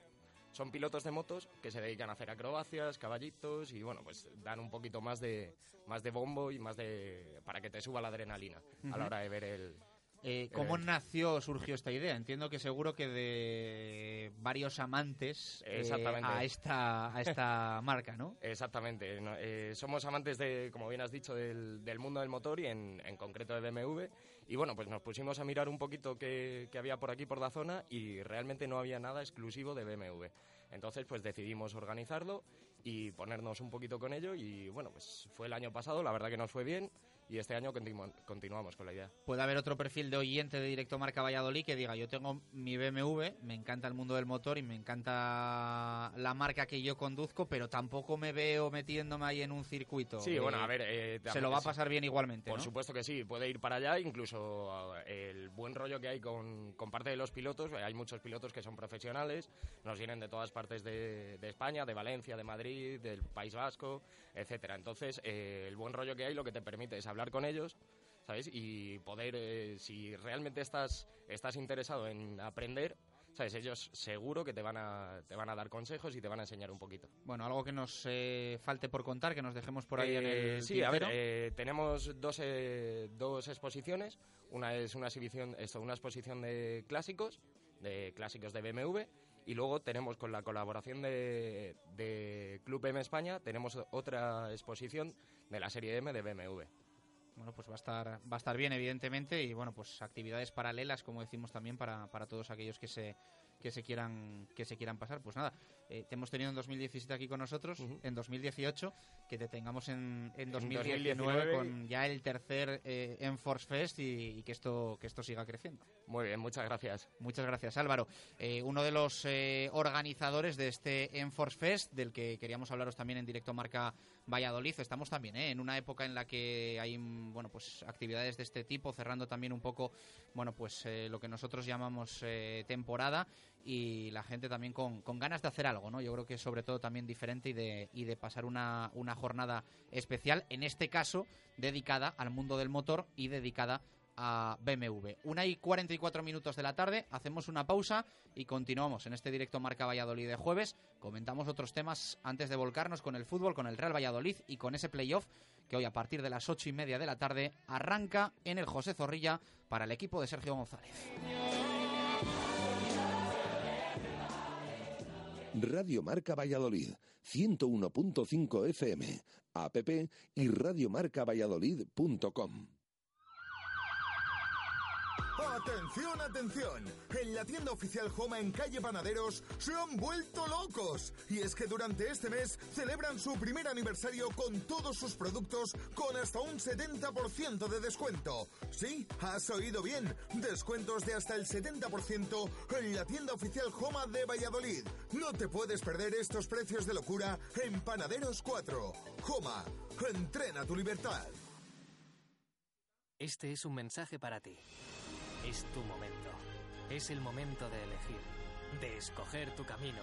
son pilotos de motos que se dedican a hacer acrobacias, caballitos y bueno, pues dan un poquito más de más de bombo y más de para que te suba la adrenalina a la hora de ver el Eh, ¿Cómo nació, surgió esta idea? Entiendo que seguro que de varios amantes eh, a, esta, a esta [laughs] marca, ¿no? Exactamente. eh, somos amantes de, como bien has dicho, del, del mundo del motor y en, en concreto de BMW. Y bueno, pues nos pusimos a mirar un poquito qué, había por aquí, por la zona, y realmente no había nada exclusivo de BMW. Entonces, pues decidimos organizarlo y ponernos un poquito con ello. Y bueno, pues fue el año pasado, la verdad que nos fue bien, y este año continu- continuamos con la idea. Puede haber otro perfil de oyente de Directo Marca Valladolid que diga, yo tengo mi BMW, me encanta el mundo del motor y me encanta la marca que yo conduzco, pero tampoco me veo metiéndome ahí en un circuito. Sí, Eh, bueno, a ver... eh, se lo va a sí. pasar bien igualmente, Por ¿no? supuesto que sí, puede ir para allá, incluso eh, el buen rollo que hay con, con parte de los pilotos, eh, hay muchos pilotos que son profesionales, nos vienen de todas partes de, de España, de Valencia, de Madrid, del País Vasco, etcétera. Entonces, eh, el buen rollo que hay lo que te permite es hablar con ellos, ¿sabes? Y poder, eh, si realmente estás, estás interesado en aprender, ¿sabes? Ellos seguro que te van, a, te van a dar consejos y te van a enseñar un poquito. Bueno, algo que nos eh, falte por contar, que nos dejemos por ahí en Eh, el sí, a ver, tintero. eh, tenemos dos, eh, dos exposiciones. Una es una exhibición, esto, una exposición de clásicos, de clásicos de BMW, y luego tenemos con la colaboración de, de Club M España, tenemos otra exposición de la serie M de BMW. Bueno, pues va a estar va a estar bien, evidentemente, y bueno, pues actividades paralelas, como decimos también, para, para todos aquellos que se que se quieran que se quieran pasar. Pues nada, eh, te hemos tenido en 2017 aquí con nosotros, en 2018, que te tengamos en, en 2019, 2019. con ya el tercer eh, Enforce Fest y, y que esto que esto siga creciendo. Muy bien, muchas gracias. Muchas gracias, Álvaro. Eh, uno de los eh, organizadores de este Enforce Fest, del que queríamos hablaros también en directo Marca Valladolid. Estamos también eh, en una época en la que hay bueno, pues actividades de este tipo, cerrando también un poco bueno, pues eh, lo que nosotros llamamos eh, temporada y la gente también con, con ganas de hacer algo, ¿no? Yo creo que sobre todo también diferente y de, y de pasar una, una jornada especial, en este caso dedicada al mundo del motor y dedicada a BMW. Una y 44 minutos de la tarde, hacemos una pausa y continuamos en este directo Marca Valladolid de jueves. Comentamos otros temas antes de volcarnos con el fútbol, con el Real Valladolid y con ese playoff que hoy a partir de las ocho y media de la tarde arranca en el José Zorrilla para el equipo de Sergio González. Radio Marca Valladolid, 101.5 FM, app y radiomarcavalladolid.com. Atención, atención. En la tienda oficial Homa en calle Panaderos se han vuelto locos. Y es que durante este mes celebran su primer aniversario con todos sus productos con hasta un 70% de descuento. Sí, has oído bien. Descuentos de hasta el 70% en la tienda oficial Homa de Valladolid. No te puedes perder estos precios de locura en Panaderos 4. Homa, entrena tu libertad. Este es un mensaje para ti. Es tu momento. Es el momento de elegir, de escoger tu camino,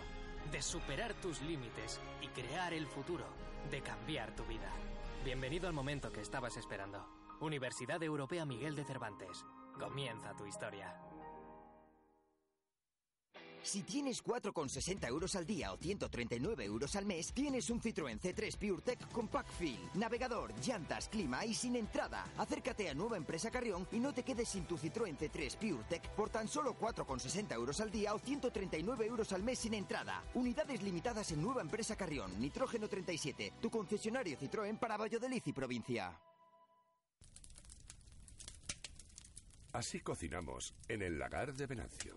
de superar tus límites y crear el futuro, de cambiar tu vida. Bienvenido al momento que estabas esperando. Universidad Europea Miguel de Cervantes. Comienza tu historia. Si tienes 4,60 euros al día o 139 euros al mes, tienes un Citroën C3 PureTech con Packfill, navegador, llantas, clima y sin entrada. Acércate a Nueva Empresa Carrión y no te quedes sin tu Citroën C3 PureTech por tan solo 4,60 euros al día o 139 euros al mes sin entrada. Unidades limitadas en Nueva Empresa Carrión, Nitrógeno 37, tu concesionario Citroën para Valladolid y provincia. Así cocinamos en el lagar de Venancio.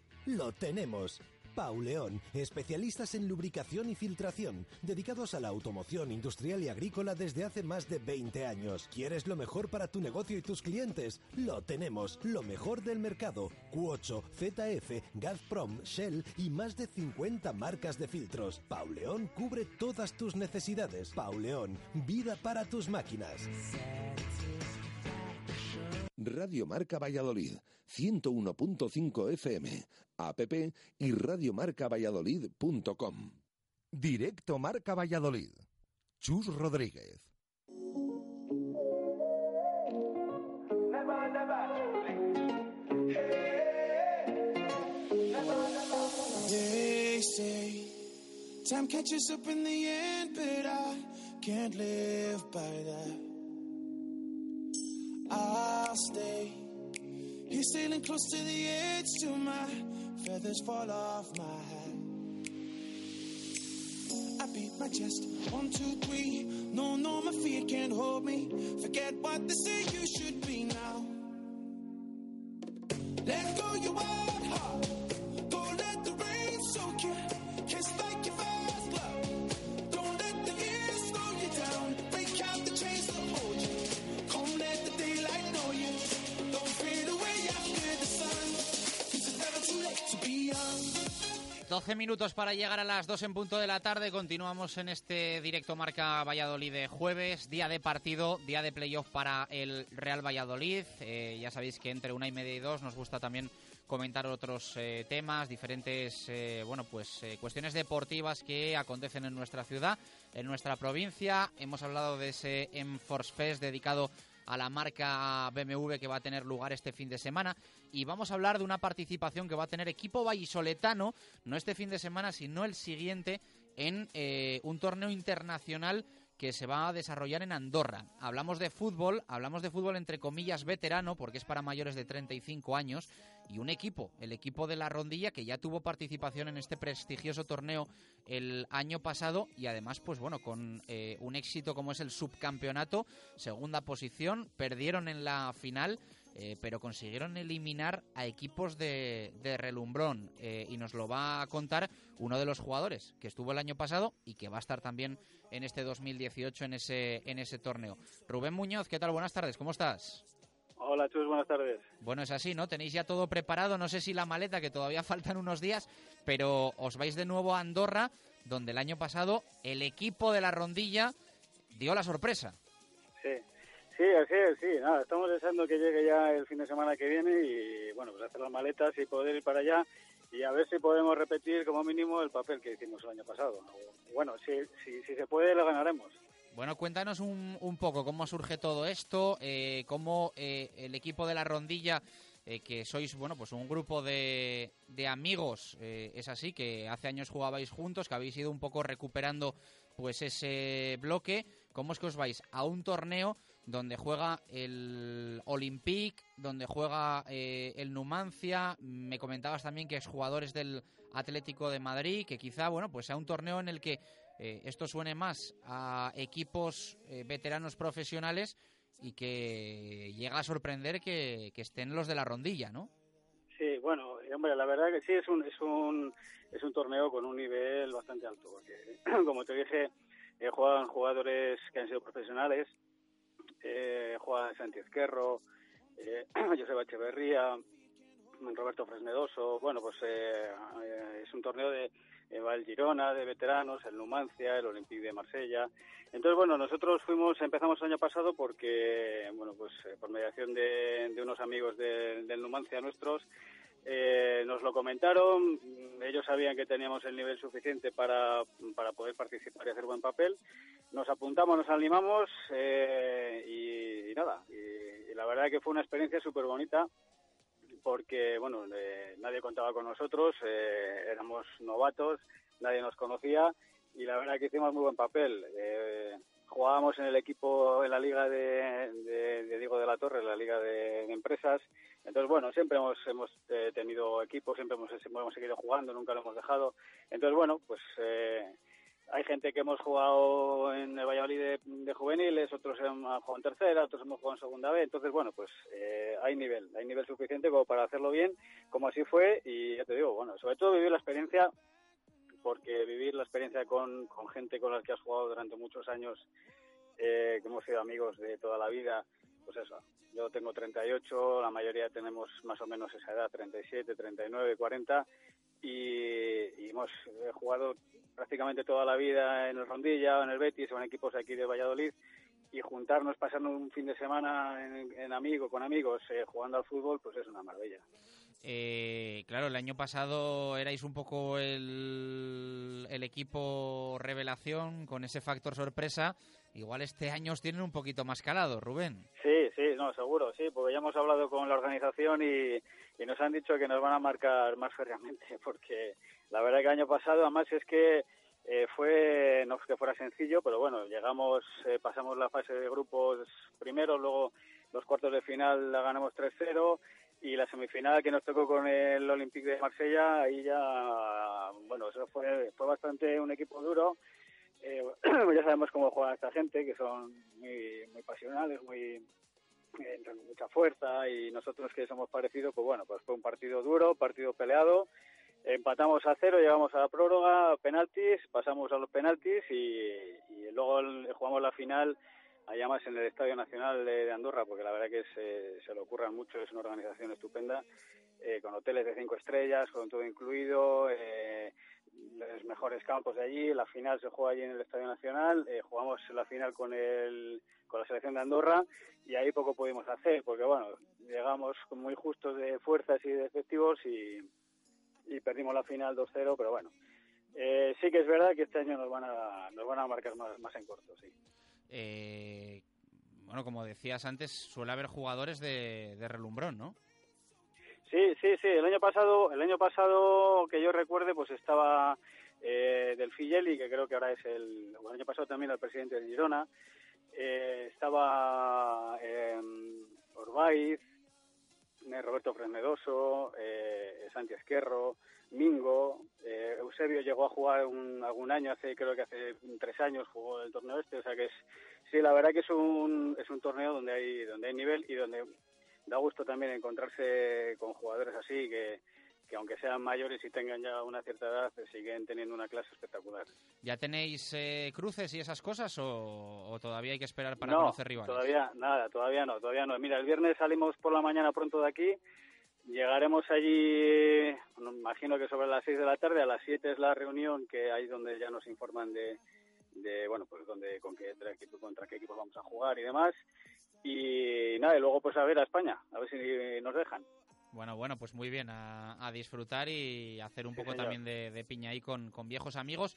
Lo tenemos. Pauleón, especialistas en lubricación y filtración, dedicados a la automoción industrial y agrícola desde hace más de 20 años. ¿Quieres lo mejor para tu negocio y tus clientes? Lo tenemos, lo mejor del mercado. Q8, ZF, Gazprom, Shell y más de 50 marcas de filtros. Pauleón cubre todas tus necesidades. Pauleón, vida para tus máquinas. Radio Marca Valladolid, 101.5 FM, app y radiomarcavalladolid.com. Directo Marca Valladolid. Chus Rodríguez. They say time catches up in the end, but I can't live by that. I'll stay here sailing close to the edge till my feathers fall off my hat. I beat my chest, one, two, three. No, no, my fear can't hold me. Forget what they say you should be now. 12 minutos para llegar a las 2 en punto de la tarde. Continuamos en este directo Marca Valladolid de jueves, día de partido, día de playoff para el Real Valladolid. Eh, ya sabéis que entre una y media y dos nos gusta también comentar otros eh, temas, diferentes eh, bueno pues eh, cuestiones deportivas que acontecen en nuestra ciudad, en nuestra provincia. Hemos hablado de ese Enforce Fest dedicado a la marca BMW que va a tener lugar este fin de semana. Y vamos a hablar de una participación que va a tener equipo vallisoletano, no este fin de semana, sino el siguiente, en eh, un torneo internacional que se va a desarrollar en Andorra. Hablamos de fútbol, hablamos de fútbol entre comillas veterano, porque es para mayores de 35 años, y un equipo, el equipo de la Rondilla, que ya tuvo participación en este prestigioso torneo el año pasado, y además, pues bueno, con eh, un éxito como es el subcampeonato, segunda posición, perdieron en la final, eh, pero consiguieron eliminar a equipos de, de relumbrón eh, y nos lo va a contar uno de los jugadores que estuvo el año pasado y que va a estar también en este 2018 en ese, en ese torneo. Rubén Muñoz, ¿qué tal? Buenas tardes, ¿cómo estás? Hola, Chus, buenas tardes. Bueno, es así, ¿no? Tenéis ya todo preparado, no sé si la maleta, que todavía [laughs] faltan unos días, pero os vais de nuevo a Andorra, donde el año pasado el equipo de la rondilla dio la sorpresa. Sí, sí, así es, sí. Nada, estamos deseando que llegue ya el fin de semana que viene y, bueno, pues hacer las maletas y poder ir para allá y a ver si podemos repetir como mínimo el papel que hicimos el año pasado. Bueno, si, si, se puede, lo ganaremos. Bueno, cuéntanos un, un poco cómo surge todo esto, eh, cómo eh, el equipo de la rondilla, eh, que sois, bueno, pues un grupo de, de amigos, eh, es así, que hace años jugabais juntos, que habéis ido un poco recuperando pues ese bloque, ¿cómo es que os vais a un torneo donde juega el Olympique, donde juega eh, el Numancia, me comentabas también que es jugadores del Atlético de Madrid, que quizá, bueno, pues sea un torneo en el que eh, esto suene más a equipos eh, veteranos profesionales y que llega a sorprender que, que estén los de la rondilla, ¿no? Sí, bueno, hombre, la verdad que sí es un, es un, es un torneo con un nivel bastante alto, porque [clears throat] como te dije, eh, juegan jugadores que han sido profesionales, eh, juega Santi Esquerro, eh, [clears throat] Joseba Echeverría, Roberto Fresnedoso, bueno, pues eh, eh, es un torneo de eh, va el Girona de veteranos, el Numancia, el Olympique de Marsella. Entonces, bueno, nosotros fuimos, empezamos el año pasado porque, bueno, pues eh, por mediación de, de unos amigos de- del Numancia nuestros, eh, nos lo comentaron, ellos sabían que teníamos el nivel suficiente para, para poder participar y hacer buen papel. Nos apuntamos, nos animamos eh, y, nada, y, la verdad que fue una experiencia súper bonita porque bueno eh, nadie contaba con nosotros eh, éramos novatos nadie nos conocía y la verdad que hicimos muy buen papel Eh, jugábamos en el equipo en la liga de, de- Diego de la Torre la liga de empresas entonces bueno siempre hemos hemos eh, tenido equipos siempre hemos, hemos seguido jugando nunca lo hemos dejado entonces bueno pues eh, hay gente que hemos jugado en el Valladolid de, de juveniles, otros han jugado en tercera, otros hemos jugado en segunda B. Entonces, bueno, pues eh, hay nivel, hay nivel suficiente como para hacerlo bien, como así fue. Y ya te digo, bueno, sobre todo vivir la experiencia, porque vivir la experiencia con, con gente con la que has jugado durante muchos años, eh, que hemos sido amigos de toda la vida, pues eso. Yo tengo 38, la mayoría tenemos más o menos esa edad, 37, 39, 40, y, y hemos eh, jugado prácticamente toda la vida en el Rondilla, en el Betis o en equipos aquí de Valladolid y juntarnos, pasando un fin de semana en, en amigo, con amigos, eh, jugando al fútbol, pues es una maravilla. Eh, claro, el año pasado erais un poco el, el equipo revelación con ese factor sorpresa. Igual este año os tienen un poquito más calado, Rubén. Sí, sí, no, seguro, sí, porque ya hemos hablado con la organización y, y nos han dicho que nos van a marcar más férreamente, [laughs] porque la verdad que el año pasado, además es que eh, fue, no es que fuera sencillo, pero bueno, llegamos, eh, pasamos la fase de grupos primero, luego los cuartos de final la ganamos 3-0 y la semifinal que nos tocó con el Olympique de Marsella, ahí ya, bueno, eso fue, fue bastante un equipo duro. Eh, [clears throat] ya sabemos cómo juega esta gente, que son muy, muy pasionales, muy eh, con mucha fuerza y nosotros que somos parecidos, pues bueno, pues fue un partido duro, partido peleado. Empatamos a cero, llegamos a la prórroga, penaltis, pasamos a los penaltis y, y luego jugamos la final allá más en el Estadio Nacional de, de Andorra, porque la verdad que se, se lo ocurran mucho, es una organización estupenda, eh, con hoteles de cinco estrellas, con todo incluido, eh, los mejores campos de allí, la final se juega allí en el Estadio Nacional, eh, jugamos la final con el con la selección de Andorra y ahí poco pudimos hacer, porque bueno, llegamos muy justos de fuerzas y de efectivos y, y perdimos la final 2-0, pero bueno, eh, sí que es verdad que este año nos van a, nos van a marcar más, más en corto, sí. Eh, bueno, como decías antes, suele haber jugadores de, de relumbrón, ¿no? Sí, sí, sí. El año pasado, el año pasado que yo recuerde, pues estaba eh, del Figeli, que creo que ahora es el, el año pasado también el presidente de Girona. Eh, estaba eh, Orbaiz, Roberto Fresnedoso, eh, Santi Esquerro, Mingo, eh, Eusebio llegó a jugar un, algún año, hace creo que hace tres años jugó el torneo este, o sea que es, sí, la verdad que es un, es un torneo donde hay, donde hay nivel y donde da gusto también encontrarse con jugadores así que, que aunque sean mayores y tengan ya una cierta edad, eh, siguen teniendo una clase espectacular. ¿Ya tenéis eh, cruces y esas cosas o, o todavía hay que esperar para no, conocer rivales? todavía nada, todavía no, todavía no. Mira, el viernes salimos por la mañana pronto de aquí, llegaremos allí, bueno, imagino que sobre las 6 de la tarde, a las 7 es la reunión que hay donde ya nos informan de, de bueno, pues donde con qué, contra qué equipos vamos a jugar y demás. Y nada, y luego pues a ver a España, a ver si nos dejan. Bueno, bueno, pues muy bien, a, a disfrutar y hacer un Sí, poco señor. también de, de piña ahí con, con viejos amigos.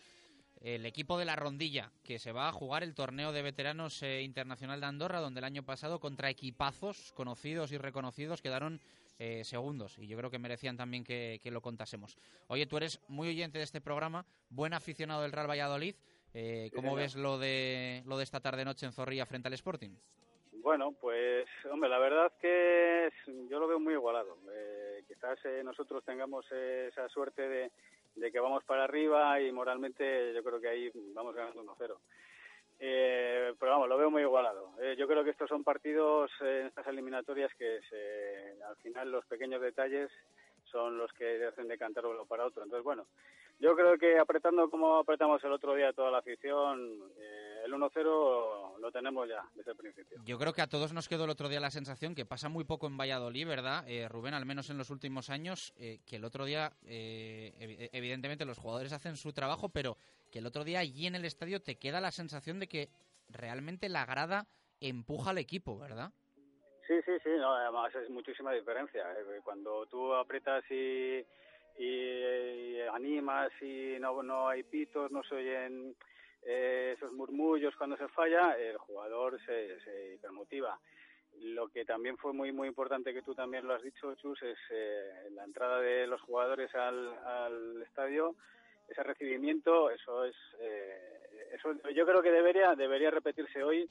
El equipo de la Rondilla, que se va a jugar el torneo de veteranos eh, internacional de Andorra, donde el año pasado contra equipazos conocidos y reconocidos quedaron eh, segundos. Y yo creo que merecían también que, que lo contásemos. Oye, tú eres muy oyente de este programa, buen aficionado del Real Valladolid. Eh, ¿Cómo ves lo de, lo de esta tarde-noche en Zorrilla frente al Sporting? Bueno, pues, hombre, la verdad que yo lo veo muy igualado. Eh, quizás eh, nosotros tengamos esa suerte de, de que vamos para arriba y moralmente yo creo que ahí vamos ganando 1-0. Eh, pero vamos, lo veo muy igualado. Eh, yo creo que estos son partidos eh, en estas eliminatorias que se- al final los pequeños detalles son los que hacen decantar uno para otro. Entonces, bueno, yo creo que apretando como apretamos el otro día toda la afición, eh, el 1-0 lo tenemos ya desde el principio. Yo creo que a todos nos quedó el otro día la sensación que pasa muy poco en Valladolid, ¿verdad? Eh, Rubén, al menos en los últimos años, eh, que el otro día, eh, evi- evidentemente los jugadores hacen su trabajo, pero que el otro día allí en el estadio te queda la sensación de que realmente la grada empuja al equipo, ¿verdad? Sí, sí, sí, no, además es muchísima diferencia. eh, Cuando tú aprietas y, y, y animas y no, no hay pitos, no se oyen eh, esos murmullos cuando se falla, el jugador se, se hipermotiva. Lo que también fue muy muy importante que tú también lo has dicho, Chus, es eh, la entrada de los jugadores al, al estadio, ese recibimiento, eso es, eh, eso yo creo que debería debería repetirse hoy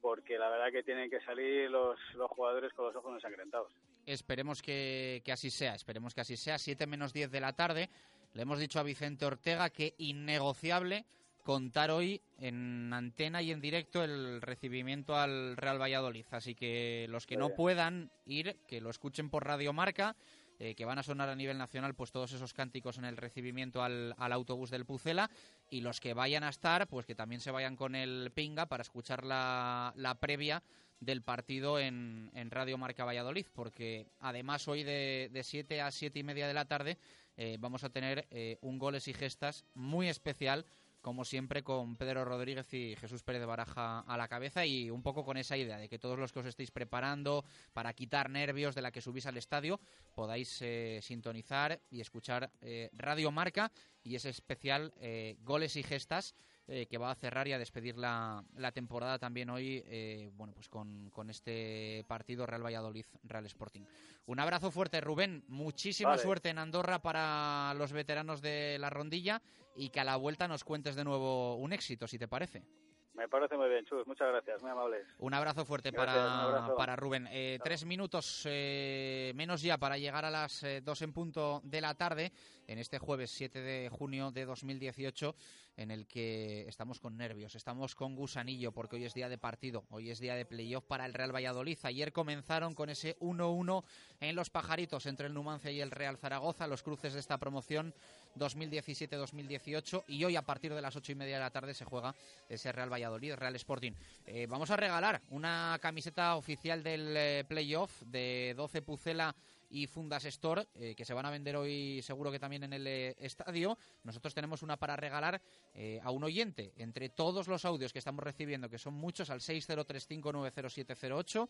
porque la verdad que tienen que salir los, los jugadores con los ojos ensangrentados. Esperemos que, que así sea, esperemos que así sea. 7 menos 10 de la tarde. Le hemos dicho a Vicente Ortega que innegociable contar hoy en antena y en directo el recibimiento al Real Valladolid. Así que los que no puedan ir, que lo escuchen por Radio Marca, eh, que van a sonar a nivel nacional pues todos esos cánticos en el recibimiento al, al autobús del Pucela. Y los que vayan a estar, pues que también se vayan con el Pinga para escuchar la, la previa del partido en, en Radio Marca Valladolid, porque además hoy de, de 7 a 7 y media de la tarde eh, vamos a tener eh, un goles y gestas muy especial, como siempre, con Pedro Rodríguez y Jesús Pérez de Baraja a la cabeza y un poco con esa idea de que todos los que os estéis preparando para quitar nervios de la que subís al estadio podáis eh, sintonizar y escuchar eh, Radio Marca y ese especial eh, goles y gestas eh, que va a cerrar y a despedir la, la temporada también hoy, eh, bueno, pues con, con este partido Real Valladolid Real Sporting. Un abrazo fuerte, Rubén. Muchísima Vale. suerte en Andorra para los veteranos de la rondilla y que a la vuelta nos cuentes de nuevo un éxito, si te parece. Me parece muy bien, Chus. Muchas gracias, muy amables. Un abrazo fuerte Gracias, para, abrazo. para Rubén. Eh, tres minutos eh, menos ya para llegar a las eh, dos en punto de la tarde en este jueves 7 de junio de 2018 en el que estamos con nervios, estamos con gusanillo porque hoy es día de partido, hoy es día de playoff para el Real Valladolid. Ayer comenzaron con ese 1-1 en los pajaritos entre el Numancia y el Real Zaragoza, los cruces de esta promoción 2017-2018 y hoy a partir de las ocho y media de la tarde se juega ese Real Valladolid, Real Sporting. Eh, vamos a regalar una camiseta oficial del eh, playoff de 12 Pucela y Fundas Store, eh, que se van a vender hoy seguro que también en el eh, estadio. Nosotros tenemos una para regalar eh, a un oyente. Entre todos los audios que estamos recibiendo, que son muchos, al 6035900708,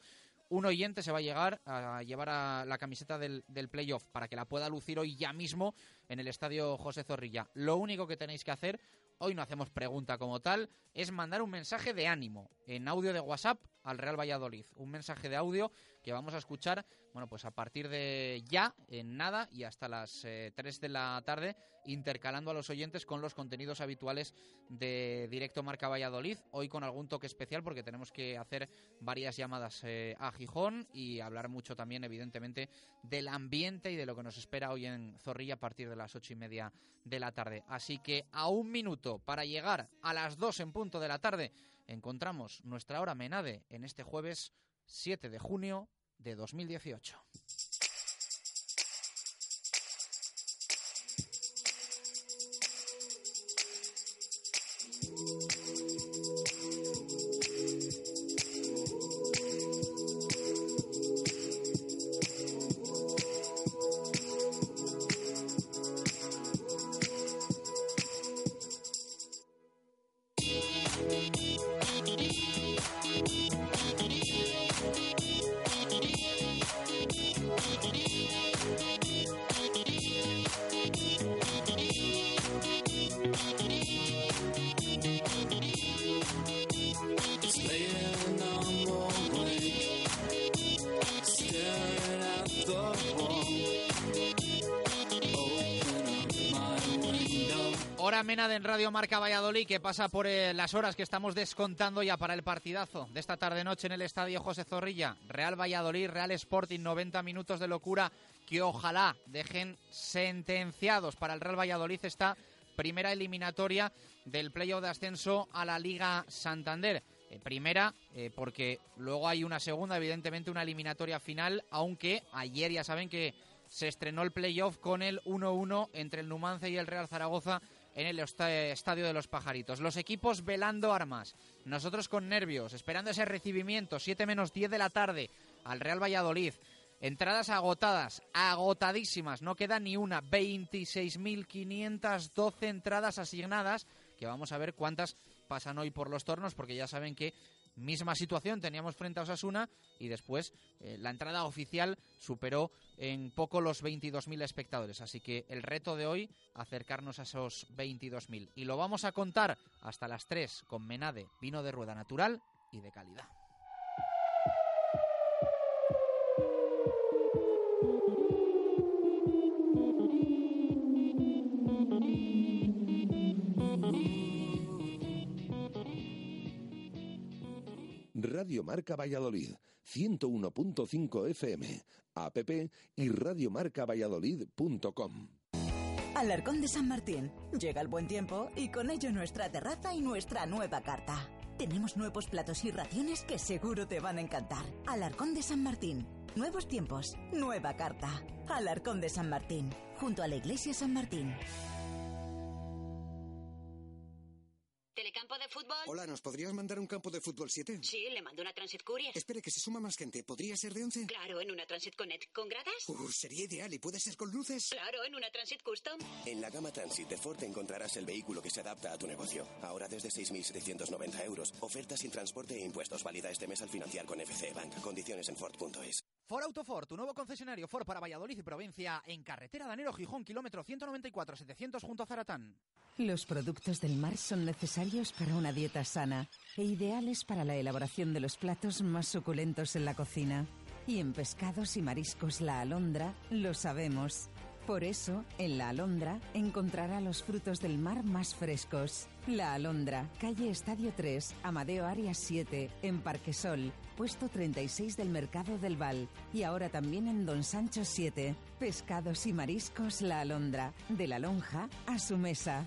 un oyente se va a llegar a llevar a la camiseta del, del playoff para que la pueda lucir hoy ya mismo en el estadio José Zorrilla. Lo único que tenéis que hacer, hoy no hacemos pregunta como tal, es mandar un mensaje de ánimo en audio de WhatsApp al Real Valladolid. Un mensaje de audio que vamos a escuchar, bueno, pues a partir de ya, en nada y hasta las eh, 3 de la tarde, intercalando a los oyentes con los contenidos habituales de Directo Marca Valladolid. Hoy con algún toque especial porque tenemos que hacer varias llamadas eh, a Gijón y hablar mucho también, evidentemente, del ambiente y de lo que nos espera hoy en Zorrilla a partir de las ocho y media de la tarde. Así que a un minuto para llegar a las dos en punto de la tarde, encontramos nuestra hora Menade en este jueves 7 de junio de 2018. Valladolid que pasa por eh, las horas que estamos descontando ya para el partidazo de esta tarde-noche en el Estadio José Zorrilla. Real Valladolid, Real Sporting, 90 minutos de locura que ojalá dejen sentenciados para el Real Valladolid esta primera eliminatoria del playoff de ascenso a la Liga Santander. Eh, primera, eh, porque luego hay una segunda, evidentemente una eliminatoria final, aunque ayer ya saben que se estrenó el playoff con el 1-1 entre el Numancia y el Real Zaragoza en el esta- Estadio de los Pajaritos. Los equipos velando armas, nosotros con nervios, esperando ese recibimiento, 7 menos 10 de la tarde al Real Valladolid. Entradas agotadas, agotadísimas, no queda ni una. 26.512 entradas asignadas, que vamos a ver cuántas pasan hoy por los tornos, porque ya saben que misma situación teníamos frente a Osasuna y después eh, la entrada oficial superó en poco los 22.000 espectadores. Así que el reto de hoy, acercarnos a esos 22.000. Y lo vamos a contar hasta las 3 con Menade, vino de rueda natural y de calidad. Radio Marca Valladolid, 101.5 FM, app y radiomarcavalladolid.com. Alarcón de San Martín. Llega el buen tiempo y con ello nuestra terraza y nuestra nueva carta. Tenemos nuevos platos y raciones que seguro te van a encantar. Alarcón de San Martín. Nuevos tiempos, nueva carta. Alarcón de San Martín, junto a la iglesia San Martín. Fútbol? Hola, ¿nos podrías mandar un campo de fútbol 7? Sí, le mando una Transit Courier. Espere, que se suma más gente. ¿Podría ser de 11? Claro, en una Transit Connect. ¿Con gradas? Uh, sería ideal. ¿Y puede ser con luces? Claro, en una Transit Custom. En la gama Transit de Ford encontrarás el vehículo que se adapta a tu negocio. Ahora desde 6.790 euros. Oferta sin transporte e impuestos. Válida este mes al financiar con FC Bank. Condiciones en Ford.es. Ford Autoford, tu nuevo concesionario Ford para Valladolid y provincia, en carretera Danero Gijón, kilómetro 194-700 junto a Zaratán. Los productos del mar son necesarios para una dieta sana e ideales para la elaboración de los platos más suculentos en la cocina. Y en pescados y mariscos La Alondra lo sabemos. Por eso, en La Alondra encontrará los frutos del mar más frescos. La Alondra, calle Estadio 3, Amadeo Arias 7, en Parquesol, puesto 36 del Mercado del Val. Y ahora también en Don Sancho 7. Pescados y mariscos La Alondra, de la lonja a su mesa.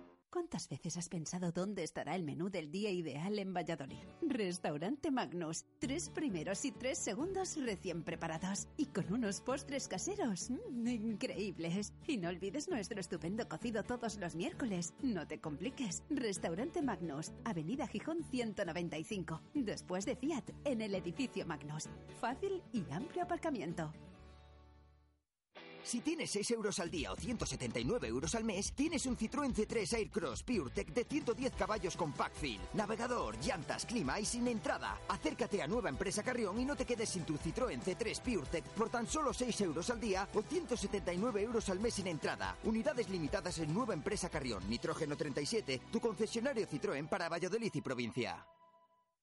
¿Cuántas veces has pensado dónde estará el menú del día ideal en Valladolid? Restaurante Magnus. Tres primeros y tres segundos recién preparados. Y con unos postres caseros. mm, increíbles. Y no olvides nuestro estupendo cocido todos los miércoles. No te compliques. Restaurante Magnus. Avenida Gijón 195. Después de Fiat. En el edificio Magnus. Fácil y amplio aparcamiento. Si tienes 6 euros al día o 179 euros al mes, tienes un Citroën C3 Aircross PureTech de 110 caballos con Packfill, navegador, llantas, clima y sin entrada. Acércate a Nueva Empresa Carrión y no te quedes sin tu Citroën C3 PureTech por tan solo 6 euros al día o 179 euros al mes sin entrada. Unidades limitadas en Nueva Empresa Carrión, Nitrógeno 37, tu concesionario Citroën para Valladolid y provincia.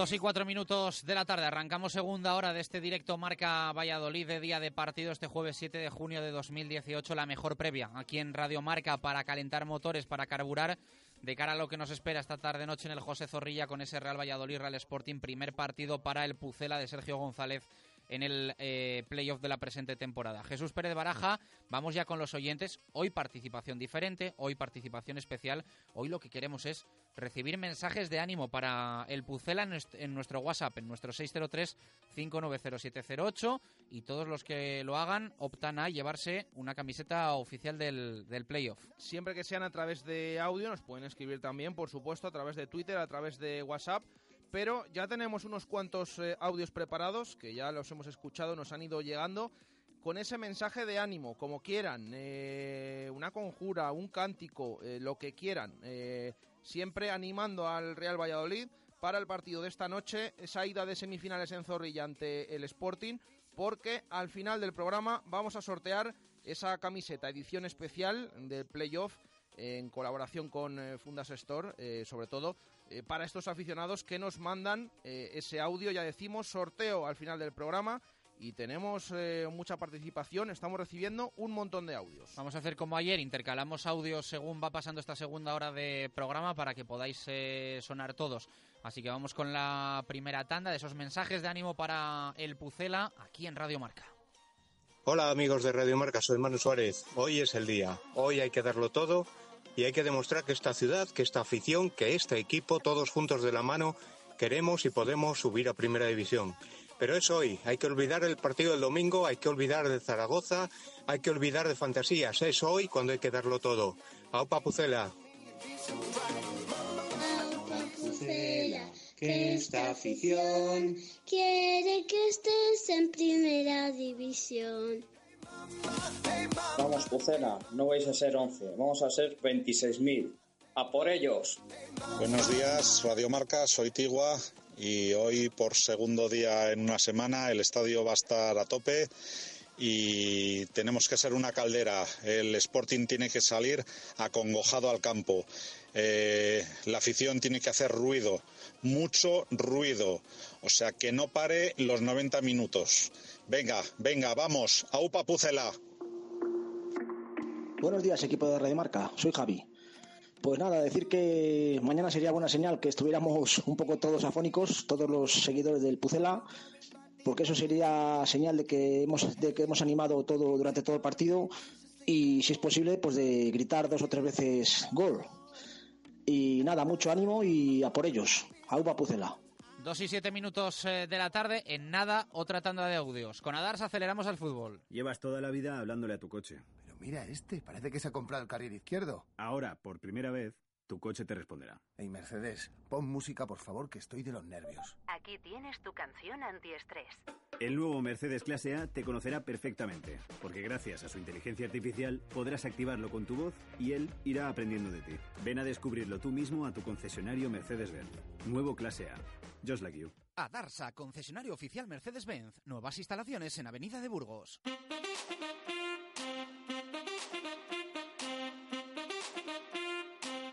Dos y cuatro minutos de la tarde. Arrancamos segunda hora de este directo Marca Valladolid de día de partido este jueves 7 de junio de 2018. La mejor previa aquí en Radio Marca para calentar motores, para carburar de cara a lo que nos espera esta tarde noche en el José Zorrilla con ese Real Valladolid Real Sporting. Primer partido para el Pucela de Sergio González en el eh, playoff de la presente temporada. Jesús Pérez Baraja, vamos ya con los oyentes. Hoy participación diferente, hoy participación especial. Hoy lo que queremos es recibir mensajes de ánimo para el Pucela en nuest- en nuestro WhatsApp, en nuestro 603-590708 y todos los que lo hagan optan a llevarse una camiseta oficial del, del playoff. Siempre que sean a través de audio, nos pueden escribir también, por supuesto, a través de Twitter, a través de WhatsApp. Pero ya tenemos unos cuantos eh, audios preparados, que ya los hemos escuchado, nos han ido llegando, con ese mensaje de ánimo, como quieran, eh, una conjura, un cántico, eh, lo que quieran, siempre animando al Real Valladolid para el partido de esta noche, esa ida de semifinales en Zorrilla ante el Sporting, porque al final del programa vamos a sortear esa camiseta edición especial del playoff en colaboración con Fundas Store, sobre todo eh, para estos aficionados que nos mandan eh, ese audio, ya decimos, sorteo al final del programa y tenemos eh, mucha participación, estamos recibiendo un montón de audios. Vamos a hacer como ayer, intercalamos audios según va pasando esta segunda hora de programa para que podáis eh, sonar todos. Así que vamos con la primera tanda de esos mensajes de ánimo para el Pucela aquí en Radio Marca. Hola amigos de Radio Marca, soy Manu Suárez. Hoy es el día. Hoy hay que darlo todo y hay que demostrar que esta ciudad, que esta afición, que este equipo, todos juntos de la mano, queremos y podemos subir a Primera División. Pero es hoy, hay que olvidar el partido del domingo, hay que olvidar de Zaragoza, hay que olvidar de fantasías. Es hoy cuando hay que darlo todo. Aupa Pucela. Que esta afición quiere que estés en primera división. Vamos, Pucela, no vais a ser 11, vamos a ser 26.000. ¡A por ellos! Buenos días, Radio Marca, soy Tigua y hoy por segundo día en una semana el estadio va a estar a tope y tenemos que ser una caldera. El Sporting tiene que salir acongojado al campo. Eh, la afición tiene que hacer ruido, mucho ruido. O sea, que no pare los 90 minutos. Venga, venga, vamos. Aupa Pucela. Buenos días, equipo de Radio Marca. Soy Javi. Pues nada, decir que mañana sería buena señal que estuviéramos un poco todos afónicos, todos los seguidores del Pucela, porque eso sería señal de que hemos, de que hemos animado todo durante todo el partido y si es posible, pues de gritar dos o tres veces gol. Y nada, mucho ánimo y a por ellos. Aupa Pucela. Dos y siete minutos eh, de la tarde, en nada, otra tanda de audios. Con Adars aceleramos al fútbol. Llevas toda la vida hablándole a tu coche. Pero mira este, parece que se ha comprado el carril izquierdo. Ahora, por primera vez, tu coche te responderá. Hey Mercedes, pon música por favor que estoy de los nervios. Aquí tienes tu canción antiestrés. El nuevo Mercedes Clase A te conocerá perfectamente, porque gracias a su inteligencia artificial podrás activarlo con tu voz y él irá aprendiendo de ti. Ven a descubrirlo tú mismo a tu concesionario Mercedes-Benz. Nuevo Clase A. Just like you. A Darsa, concesionario oficial Mercedes-Benz. Nuevas instalaciones en Avenida de Burgos.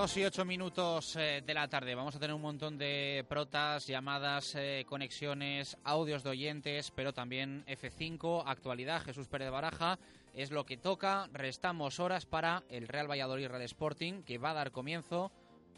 Dos y ocho minutos eh, de la tarde. Vamos a tener un montón de protas, llamadas, eh, conexiones, audios de oyentes, pero también F5, actualidad, Jesús Pérez de Baraja. Es lo que toca. Restamos horas para el Real Valladolid Real Sporting, que va a dar comienzo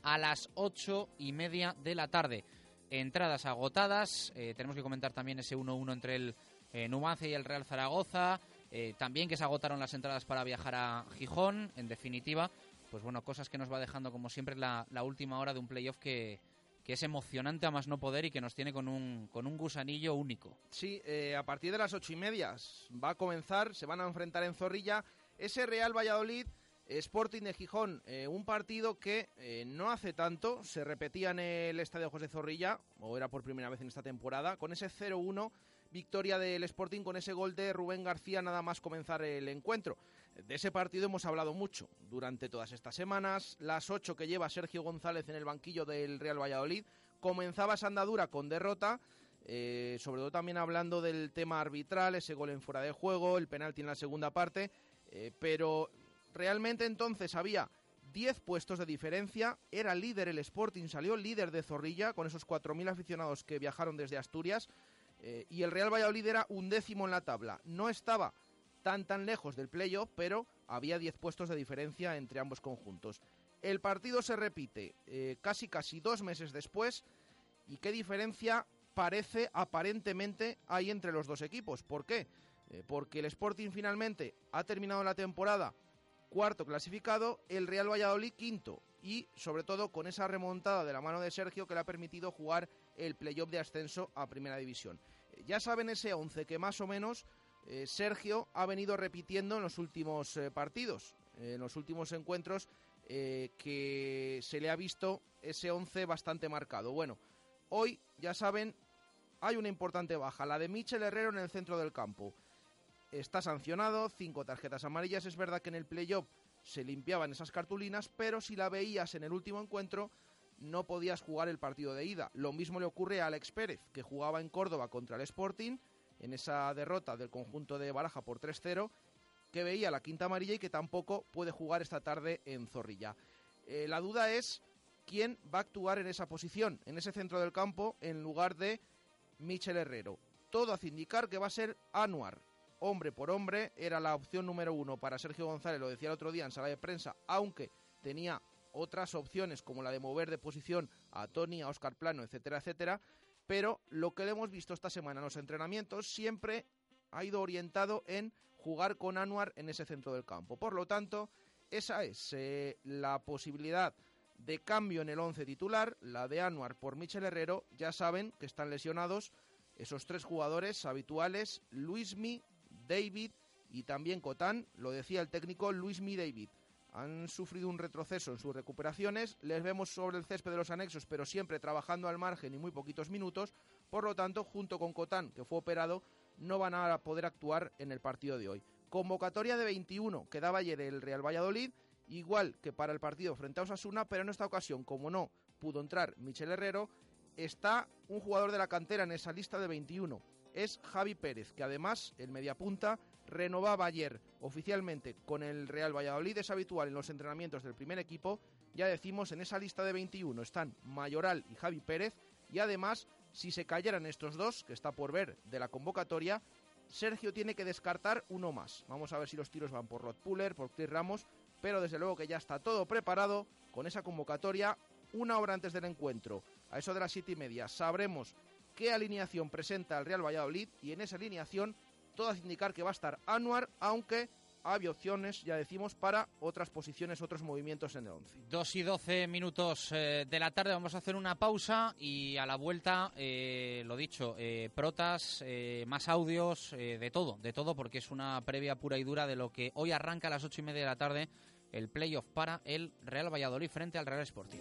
a las ocho y media de la tarde. Entradas agotadas. eh, tenemos que comentar también ese 1-1 entre el eh, Numancia y el Real Zaragoza. eh, también que se agotaron las entradas para viajar a Gijón. En definitiva, pues bueno, cosas que nos va dejando como siempre la, última hora de un playoff que, que es emocionante a más no poder y que nos tiene con un, con un gusanillo único. Sí, eh, a partir de las ocho y media va a comenzar, se van a enfrentar en Zorrilla ese Real Valladolid Sporting de Gijón, eh, un partido que eh, no hace tanto se repetía en el Estadio José Zorrilla, o era por primera vez en esta temporada, con ese 0-1 victoria del Sporting con ese gol de Rubén García nada más comenzar el encuentro. De ese partido hemos hablado mucho durante todas estas semanas. Las ocho que lleva Sergio González en el banquillo del Real Valladolid. Comenzaba esa andadura con derrota, eh, sobre todo también hablando del tema arbitral, ese gol en fuera de juego, el penalti en la segunda parte. eh, pero realmente entonces había 10 puestos de diferencia. Era líder el Sporting, salió líder de Zorrilla con esos 4.000 aficionados que viajaron desde Asturias. eh, y el Real Valladolid era un décimo en la tabla. No estaba tan tan lejos del playoff, pero había 10 puestos de diferencia entre ambos conjuntos. El partido se repite eh, casi casi dos meses después y qué diferencia parece aparentemente hay entre los dos equipos. ¿Por qué? Eh, porque el Sporting finalmente ha terminado la temporada cuarto clasificado, el Real Valladolid quinto y sobre todo con esa remontada de la mano de Sergio que le ha permitido jugar el playoff de ascenso a Primera División. Eh, ya saben ese 11 que más o menos eh, Sergio ha venido repitiendo en los últimos eh, partidos, en los últimos encuentros eh, que se le ha visto ese 11 bastante marcado. Bueno, hoy ya saben, hay una importante baja, la de Michel Herrero en el centro del campo. Está sancionado, cinco tarjetas amarillas. Es verdad que en el playoff se limpiaban esas cartulinas, pero si la veías en el último encuentro no podías jugar el partido de ida. Lo mismo le ocurre a Alex Pérez, que jugaba en Córdoba contra el Sporting en esa derrota del conjunto de Baraja por 3-0, que veía la quinta amarilla y que tampoco puede jugar esta tarde en Zorrilla. Eh, la duda es quién va a actuar en esa posición, en ese centro del campo, en lugar de Michel Herrero. todo hace indicar que va a ser Anuar. Hombre por hombre, era la opción número uno para Sergio González, lo decía el otro día en sala de prensa, aunque tenía otras opciones como la de mover de posición a Tony, a Oscar Plano, etcétera, etcétera. Pero lo que le hemos visto esta semana en los entrenamientos siempre ha ido orientado en jugar con Anuar en ese centro del campo. Por lo tanto, esa es eh, la posibilidad de cambio en el 11 titular, la de Anuar por Michel Herrero. Ya saben que están lesionados esos tres jugadores habituales, Luismi, David y también Cotán, lo decía el técnico Luismi David. Han sufrido un retroceso en sus recuperaciones, les vemos sobre el césped de los anexos, pero siempre trabajando al margen y muy poquitos minutos. Por lo tanto, junto con Cotán, que fue operado, no van a poder actuar en el partido de hoy. Convocatoria de 21 que daba ayer el Real Valladolid, igual que para el partido frente a Osasuna, pero en esta ocasión, como no pudo entrar Michel Herrero, está un jugador de la cantera en esa lista de 21. Es Javi Pérez, que además, el mediapunta, renovaba ayer oficialmente con el Real Valladolid. Es habitual en los entrenamientos del primer equipo. Ya decimos, en esa lista de 21 están Mayoral y Javi Pérez. Y además, si se cayeran estos dos, que está por ver de la convocatoria, Sergio tiene que descartar uno más. Vamos a ver si los tiros van por Rod Puller, por Chris Ramos, pero desde luego que ya está todo preparado con esa convocatoria una hora antes del encuentro. A eso de las siete y media sabremos qué alineación presenta el Real Valladolid y en esa alineación todo hace indicar que va a estar Anuar, aunque había opciones, ya decimos, para otras posiciones, otros movimientos en el 11. Dos y doce minutos eh, de la tarde, vamos a hacer una pausa y a la vuelta, eh, lo dicho, eh, protas, más audios, de todo, de todo, porque es una previa pura y dura de lo que hoy arranca a las ocho y media de la tarde el playoff para el Real Valladolid frente al Real Sporting.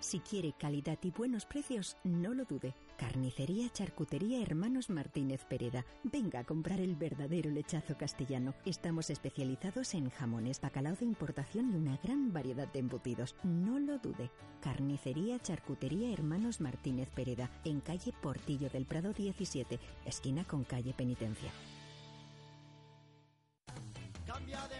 Si quiere calidad y buenos precios, no lo dude. Carnicería Charcutería Hermanos Martínez Pereda. Venga a comprar el verdadero lechazo castellano. Estamos especializados en jamones, bacalao de importación y una gran variedad de embutidos. No lo dude. Carnicería Charcutería Hermanos Martínez Pereda, en calle Portillo del Prado 17, esquina con calle Penitencia. Cambia de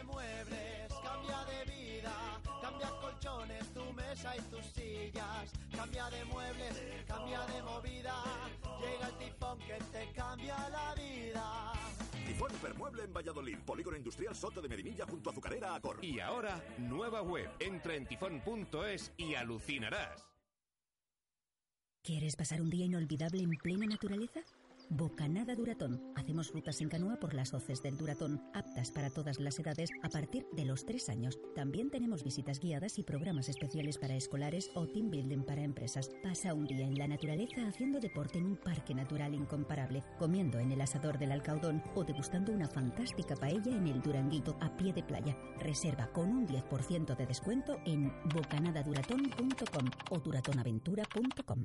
sillas, cambia de muebles, cambia de movida, llega el tifón que te cambia la vida. Tifón Hipermueble en Valladolid, Polígono Industrial Soto de Medinilla junto a Azucarera Acor. Y ahora, nueva web. Entra en tifón.es y alucinarás. ¿Quieres pasar un día inolvidable en plena naturaleza? Bocanada Duratón. Hacemos rutas en canoa por las hoces del Duratón, aptas para todas las edades a partir de los 3 años. También tenemos visitas guiadas y programas especiales para escolares o team building para empresas. Pasa un día en la naturaleza haciendo deporte en un parque natural incomparable, comiendo en el asador del Alcaudón o degustando una fantástica paella en el Duranguito a pie de playa. Reserva con un 10% de descuento en bocanadaduratón.com o duratonaventura.com.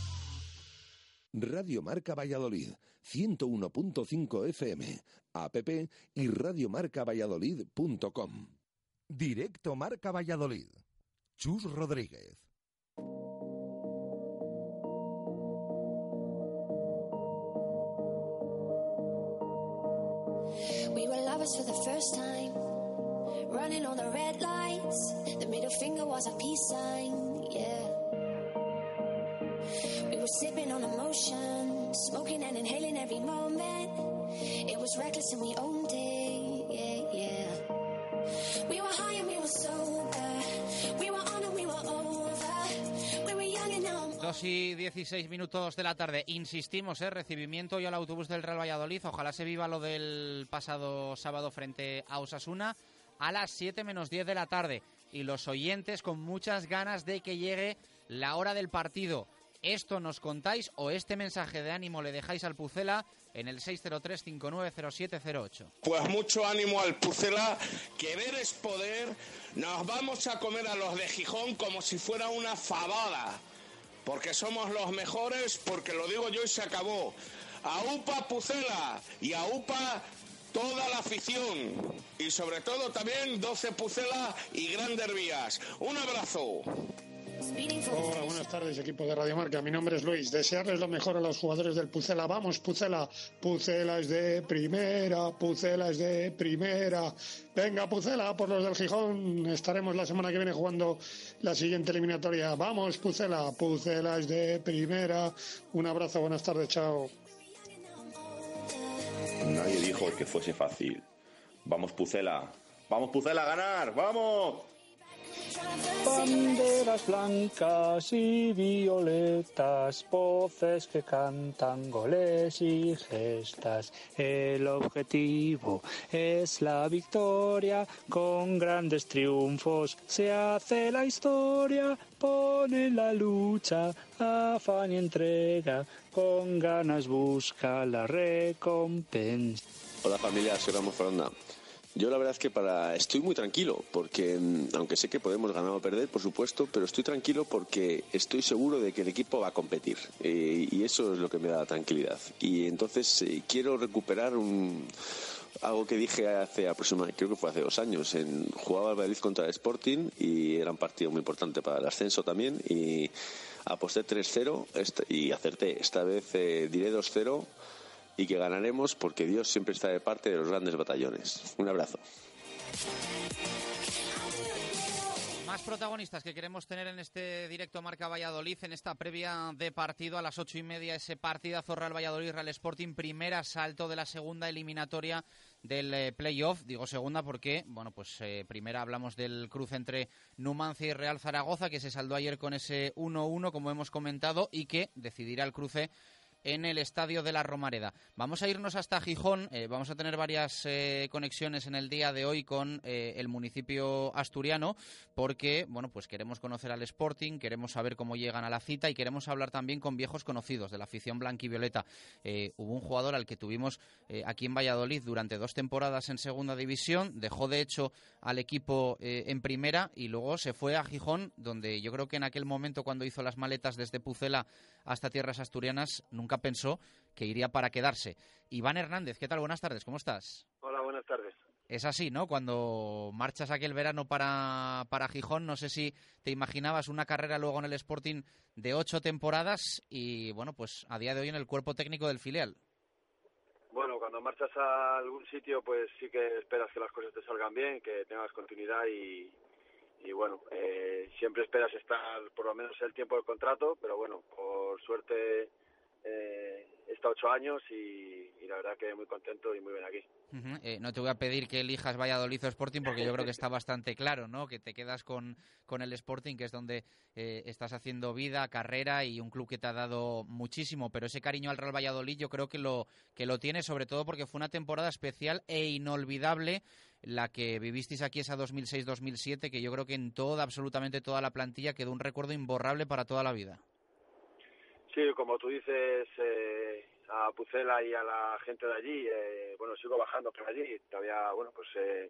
Radio Marca Valladolid, 101.5 FM, app y radiomarcavalladolid.com. Directo Marca Valladolid. Chus Rodríguez. We were lovers for the first time, running on the red lights. The middle finger was a peace sign, yeah. We were sipping on emotion, Smoking and inhaling every moment. It was reckless and we owned it. Yeah, yeah. We were high and we were sober. We were on and we were over. We were young and now I'm 2 y 16 minutos de la tarde. Insistimos, ¿eh? recibimiento y al autobús del Real Valladolid. Ojalá se viva lo del pasado sábado frente a Osasuna a las 7 menos 10 de la tarde. Y los oyentes con muchas ganas de que llegue la hora del partido. Esto nos contáis o este mensaje de ánimo le dejáis al Pucela en el 603-590708. Pues mucho ánimo al Pucela, que ver es poder. Nos vamos a comer a los de Gijón como si fuera una fabada. Porque somos los mejores, porque lo digo yo y se acabó. A UPA Pucela y a UPA toda la afición. Y sobre todo también 12 Pucela y Grandes Vías. Un abrazo. Hola, buenas tardes, equipo de Radio Marca. Mi nombre es Luis. Desearles lo mejor a los jugadores del Pucela. Vamos, Pucela. Pucela es de primera, Pucela es de primera. Venga, Pucela, por los del Gijón. Estaremos la semana que viene jugando la siguiente eliminatoria. Vamos, Pucela. Pucela es de primera. Un abrazo, buenas tardes, chao. Nadie dijo que fuese fácil. Vamos, Pucela. Vamos, Pucela, a ganar. ¡Vamos! Banderas blancas y violetas, voces que cantan goles y gestas. El objetivo es la victoria, con grandes triunfos se hace la historia, pone la lucha, afán y entrega, con ganas busca la recompensa. Hola familia, soy Foronda. Yo la verdad es que para estoy muy tranquilo porque mm, aunque sé que podemos ganar o perder, por supuesto, pero estoy tranquilo porque estoy seguro de que el equipo va a competir eh, y eso es lo que me da tranquilidad. Y entonces eh, quiero recuperar un algo que dije hace aproximadamente, creo que fue hace dos años, en, jugaba el Valladolid contra el Sporting y era un partido muy importante para el ascenso también y aposté 3-0 este- y acerté. Esta vez eh, diré 2-0 y que ganaremos porque Dios siempre está de parte de los grandes batallones. Un abrazo. Más protagonistas que queremos tener en este directo Marca Valladolid, en esta previa de partido a las ocho y media, ese partidazo Real Valladolid, Real Sporting, primer asalto de la segunda eliminatoria del eh, playoff. Digo segunda porque, bueno, pues eh, primera hablamos del cruce entre Numancia y Real Zaragoza, que se saldó ayer con ese 1-1, como hemos comentado, y que decidirá el cruce en el estadio de la Romareda. Vamos a irnos hasta Gijón, eh, vamos a tener varias eh, conexiones en el día de hoy con eh, el municipio asturiano, porque bueno, pues queremos conocer al Sporting, queremos saber cómo llegan a la cita y queremos hablar también con viejos conocidos de la afición blanquivioleta. Hubo un jugador al que tuvimos aquí en Valladolid durante dos temporadas en segunda división, dejó de hecho al equipo en primera y luego se fue a Gijón, donde yo creo que en aquel momento cuando hizo las maletas desde Pucela hasta tierras asturianas nunca pensó que iría para quedarse. Iván Hernández, ¿qué tal? Buenas tardes, ¿cómo estás? Hola, buenas tardes. Es así, ¿no? Cuando marchas aquel verano para, para Gijón, no sé si te imaginabas una carrera luego en el Sporting de ocho temporadas y, bueno, pues a día de hoy en el cuerpo técnico del filial. Bueno, cuando marchas a algún sitio, pues sí que esperas que las cosas te salgan bien, que tengas continuidad y, y bueno, eh, siempre esperas estar por lo menos el tiempo del contrato, pero bueno, por suerte eh, he estado ocho años y, y la verdad que muy contento y muy bien aquí. Eh, no te voy a pedir que elijas Valladolid o Sporting porque yo creo que [laughs] está bastante claro, ¿no? Que te quedas con, con el Sporting, que es donde eh, estás haciendo vida, carrera y un club que te ha dado muchísimo. Pero ese cariño al Real Valladolid yo creo que lo, que lo tiene, sobre todo porque fue una temporada especial e inolvidable la que vivisteis aquí esa 2006-2007, que yo creo que en toda, absolutamente toda la plantilla quedó un recuerdo imborrable para toda la vida. Sí, como tú dices, eh, a Pucela y a la gente de allí, eh, bueno, sigo bajando por allí, todavía, bueno, pues eh,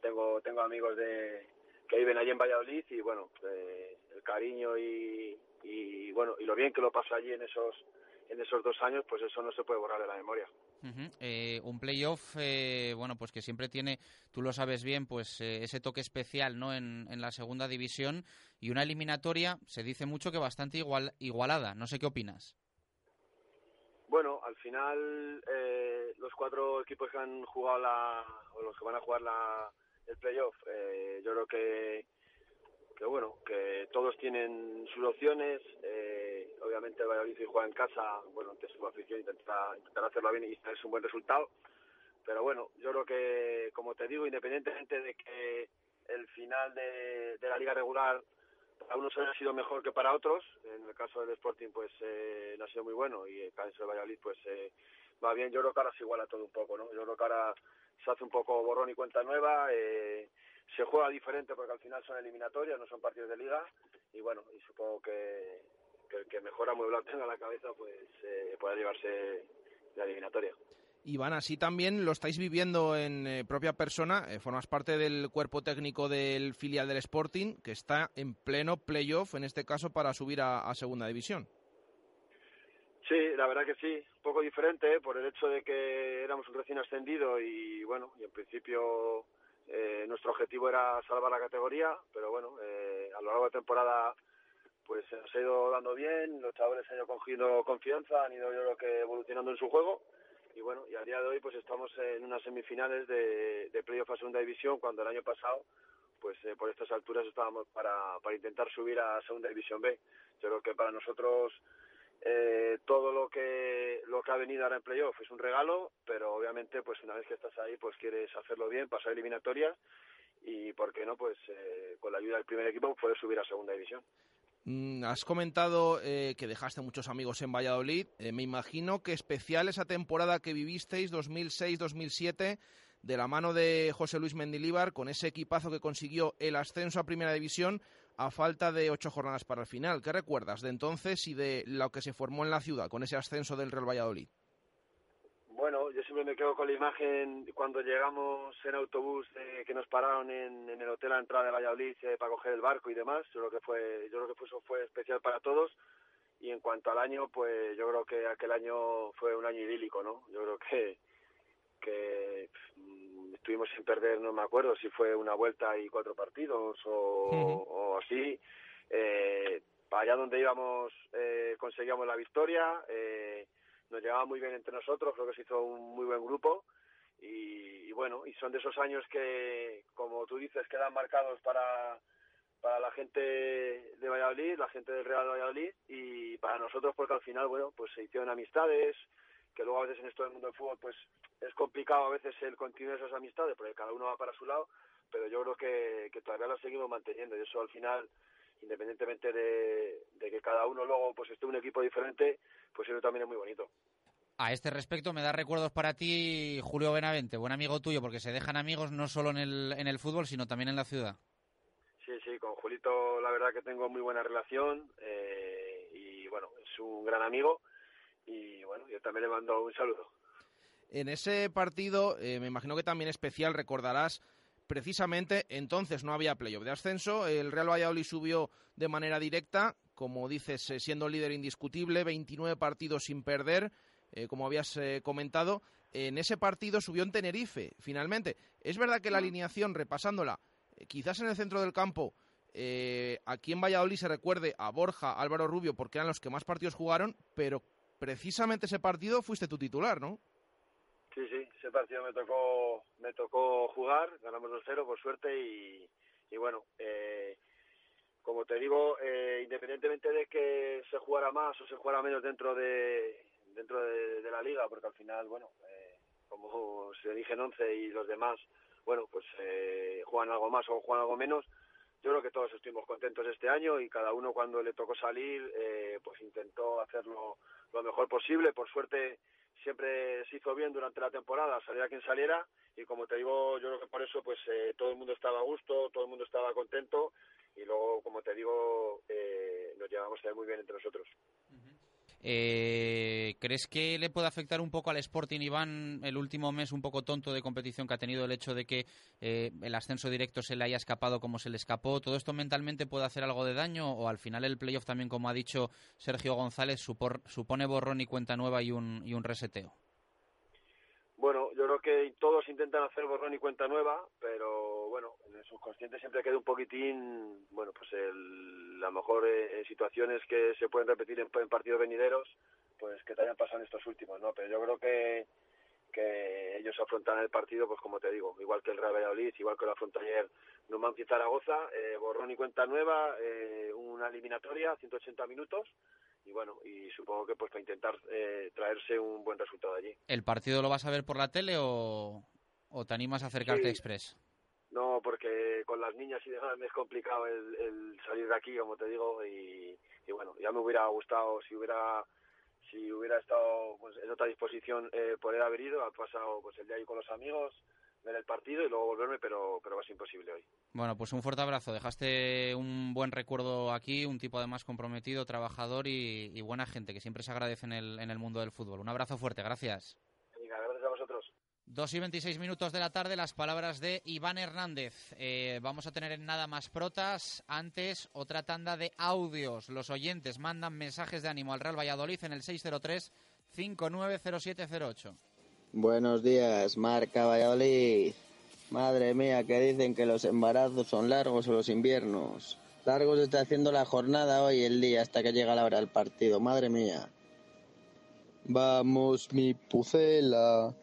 tengo tengo amigos de que viven allí en Valladolid y bueno, eh, el cariño y, y bueno, y lo bien que lo paso allí en esos en esos dos años, pues eso no se puede borrar de la memoria. Ujú. Eh, un playoff, eh, bueno, pues que siempre tiene, tú lo sabes bien, pues eh, ese toque especial, ¿no? En, en la segunda división y una eliminatoria, se dice mucho que bastante igual, igualada. No sé qué opinas. Bueno, al final eh, los cuatro equipos que han jugado la, o los que van a jugar la, el playoff, eh, yo creo que, que bueno, que todos tienen sus opciones. eh, obviamente el Valladolid si juega en casa, bueno, ante su afición intentará, intentará hacerlo bien y es un buen resultado. Pero bueno, yo creo que, como te digo, independientemente de que el final de, de la liga regular para unos haya sido mejor que para otros, en el caso del Sporting pues eh, no ha sido muy bueno y el caso del Valladolid pues eh, va bien, yo creo que ahora se iguala todo un poco, ¿no? Yo creo que ahora se hace un poco borrón y cuenta nueva, eh, se juega diferente porque al final son eliminatorias, no son partidos de liga y bueno, y supongo que, que el que mejor amueblado tenga la cabeza pues eh, pueda llevarse la eliminatoria. Iván, así también lo estáis viviendo en eh, propia persona. eh, formas parte del cuerpo técnico del filial del Sporting, que está en pleno playoff, en este caso, para subir a, a segunda división. Sí, la verdad que sí, un poco diferente ¿eh? por el hecho de que éramos un recién ascendido y bueno, y en principio eh, nuestro objetivo era salvar la categoría, pero bueno, eh, a lo largo de temporada pues se nos ha ido dando bien, los chavales han ido cogiendo confianza, han ido yo creo que evolucionando en su juego y bueno, y a día de hoy pues estamos en unas semifinales de, de playoff a segunda división cuando el año pasado pues eh, por estas alturas estábamos para, para intentar subir a segunda división B. Yo creo que para nosotros eh, todo lo que lo que ha venido ahora en playoff es un regalo, pero obviamente pues una vez que estás ahí pues quieres hacerlo bien, pasar eliminatorias y por qué no pues eh, con la ayuda del primer equipo puedes subir a segunda división. Mm, has comentado eh, que dejaste muchos amigos en Valladolid. Eh, me imagino que especial esa temporada que vivisteis, 2006-2007, de la mano de José Luis Mendilíbar, con ese equipazo que consiguió el ascenso a Primera División a falta de ocho jornadas para el final. ¿Qué recuerdas de entonces y de lo que se formó en la ciudad con ese ascenso del Real Valladolid? Bueno, yo siempre me quedo con la imagen cuando llegamos en autobús eh, que nos pararon en, el hotel a entrada de Valladolid eh, para coger el barco y demás. Yo creo que fue, yo creo que fue, eso fue especial para todos. Y en cuanto al año, pues yo creo que aquel año fue un año idílico, ¿no? Yo creo que que estuvimos sin perder, no me acuerdo si fue una vuelta y cuatro partidos o, o así. Eh, allá donde íbamos eh, conseguíamos la victoria. Eh, nos llevaba muy bien entre nosotros, creo que se hizo un muy buen grupo y, y bueno, y son de esos años que, como tú dices, quedan marcados para, para la gente de Valladolid, la gente del Real Valladolid y para nosotros porque al final, bueno, pues se hicieron amistades, que luego a veces en esto del mundo del fútbol pues es complicado a veces el continuar esas amistades porque cada uno va para su lado, pero yo creo que, que todavía las seguimos manteniendo y eso al final independientemente de, de que cada uno luego pues esté en un equipo diferente, pues eso también es muy bonito. A este respecto, me da recuerdos para ti Julio Benavente, buen amigo tuyo, porque se dejan amigos no solo en el, en el fútbol, sino también en la ciudad. Sí, sí, con Julito la verdad que tengo muy buena relación eh, y bueno, es un gran amigo y bueno, yo también le mando un saludo. En ese partido, eh, me imagino que también especial, recordarás, precisamente entonces no había playoff de ascenso, el Real Valladolid subió de manera directa, como dices, eh, siendo líder indiscutible, 29 partidos sin perder, eh, como habías eh, comentado. En ese partido subió en Tenerife, finalmente. Es verdad que la alineación, repasándola, eh, quizás en el centro del campo, eh, aquí en Valladolid se recuerde a Borja, Álvaro Rubio, porque eran los que más partidos jugaron, pero precisamente ese partido fuiste tu titular, ¿no? Sí, sí, ese partido me tocó me tocó jugar, ganamos 2-0 por suerte y, bueno, eh, como te digo, eh, independientemente de que se jugara más o se jugara menos dentro de dentro de, de la liga, porque al final, bueno, eh, como se eligen 11 y los demás, bueno, pues eh, juegan algo más o juegan algo menos, yo creo que todos estuvimos contentos este año y cada uno cuando le tocó salir, eh, pues intentó hacerlo lo mejor posible. Por suerte siempre se hizo bien durante la temporada, saliera quien saliera y como te digo, yo creo que por eso pues eh, todo el mundo estaba a gusto, todo el mundo estaba contento y luego, como te digo, eh, nos llevamos muy bien entre nosotros. Eh, ¿Crees que le puede afectar un poco al Sporting, Iván, el último mes un poco tonto de competición que ha tenido el hecho de que eh, el ascenso directo se le haya escapado como se le escapó? ¿Todo esto mentalmente puede hacer algo de daño o al final el playoff también, como ha dicho Sergio González, supor- supone borrón y cuenta nueva y un, y un reseteo? Que todos intentan hacer borrón y cuenta nueva, pero bueno, en el subconsciente siempre queda un poquitín, bueno, pues el, a lo mejor eh, en situaciones que se pueden repetir en, partidos venideros, pues que te hayan pasado en estos últimos, ¿no? Pero yo creo que, que ellos afrontan el partido, pues como te digo, igual que el Real Valladolid, igual que lo afrontó ayer Numancia Zaragoza, eh, borrón y cuenta nueva, eh, una eliminatoria, 180 minutos, y bueno, y supongo que pues para intentar eh, traerse un buen resultado allí. ¿El partido lo vas a ver por la tele o, o te animas a acercarte Sí. a Express? No, porque con las niñas y demás me es complicado el, el salir de aquí, como te digo, y, y bueno, ya me hubiera gustado si hubiera si hubiera estado pues, en otra disposición eh, poder haber ido, ha pasado pues el día ahí con los amigos, ver el partido y luego volverme, pero pero va a ser imposible hoy. Bueno, pues un fuerte abrazo. Dejaste un buen recuerdo aquí, un tipo además comprometido, trabajador y, y buena gente que siempre se agradece en el, en el mundo del fútbol. Un abrazo fuerte, gracias. Venga, gracias a vosotros. 2 y 26 minutos de la tarde, las palabras de Iván Hernández. Eh, vamos a tener en nada más protas. Antes, otra tanda de audios. Los oyentes mandan mensajes de ánimo al Real Valladolid en el 603-590708. Buenos días, Marca Valladolid. Madre mía, que dicen que los embarazos son largos o los inviernos. Largos está haciendo la jornada hoy el día hasta que llega la hora del partido, madre mía. Vamos, mi pucela.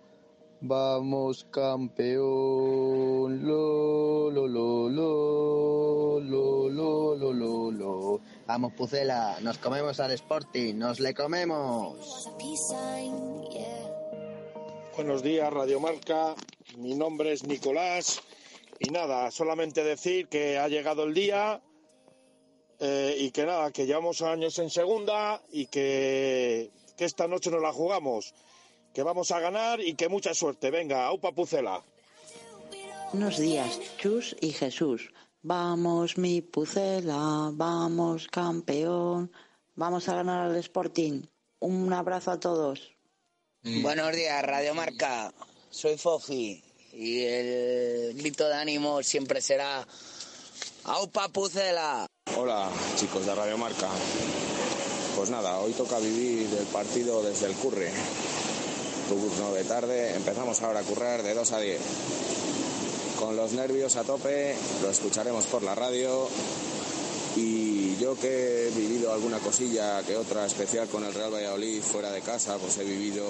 Vamos, campeón. Lo, lo, lo, lo, lo, lo, lo, lo, Vamos, pucela. Nos comemos al Sporting. Nos le comemos. Buenos días, Radio Marca. Mi nombre es Nicolás. Y nada, solamente decir que ha llegado el día eh, y que nada, que llevamos años en segunda y que, que esta noche nos la jugamos. Que vamos a ganar y que mucha suerte. Venga, aupa Pucela. Buenos días, Chus y Jesús. Vamos, mi Pucela, vamos, campeón. Vamos a ganar al Sporting. Un abrazo a todos. Buenos días, Radio Marca. Soy Fofi y el grito de ánimo siempre será ¡Aupa Pucela! Hola, chicos de Radio Marca. Pues nada, hoy toca vivir el partido desde el curre. Turno de tarde, empezamos ahora a currar de 2 a 10. Con los nervios a tope, lo escucharemos por la radio. Yo que he vivido alguna cosilla que otra especial con el Real Valladolid fuera de casa, pues he vivido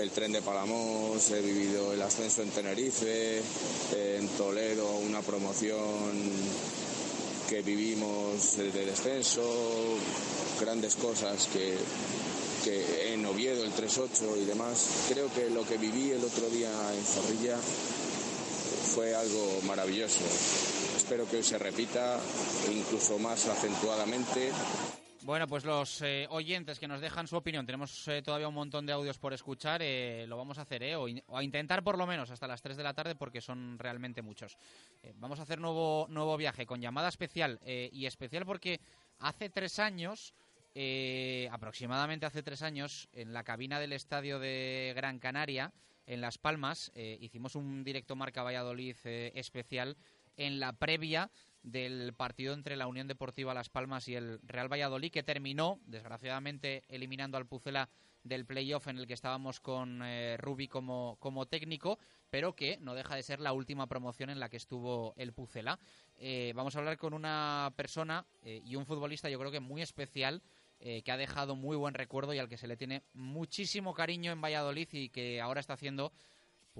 el tren de Palamos, he vivido el ascenso en Tenerife, en Toledo una promoción que vivimos de descenso, grandes cosas que, que en Oviedo el 3-8 y demás. Creo que lo que viví el otro día en Zorrilla fue algo maravilloso. Espero que hoy se repita, incluso más acentuadamente. Bueno, pues los eh, oyentes que nos dejan su opinión, tenemos eh, todavía un montón de audios por escuchar, eh, lo vamos a hacer, ¿eh? o, in- o a intentar por lo menos hasta las 3 de la tarde porque son realmente muchos. Eh, vamos a hacer nuevo, nuevo viaje con llamada especial eh, y especial porque hace tres años, aproximadamente hace tres años, en la cabina del estadio de Gran Canaria, en Las Palmas, hicimos un directo Marca Valladolid especial en la previa del partido entre la Unión Deportiva Las Palmas y el Real Valladolid, que terminó, desgraciadamente, eliminando al Pucela del playoff en el que estábamos con eh, Rubi como, como técnico, pero que no deja de ser la última promoción en la que estuvo el Pucela. Eh, vamos a hablar con una persona eh, y un futbolista, yo creo que muy especial, eh, que ha dejado muy buen recuerdo y al que se le tiene muchísimo cariño en Valladolid y que ahora está haciendo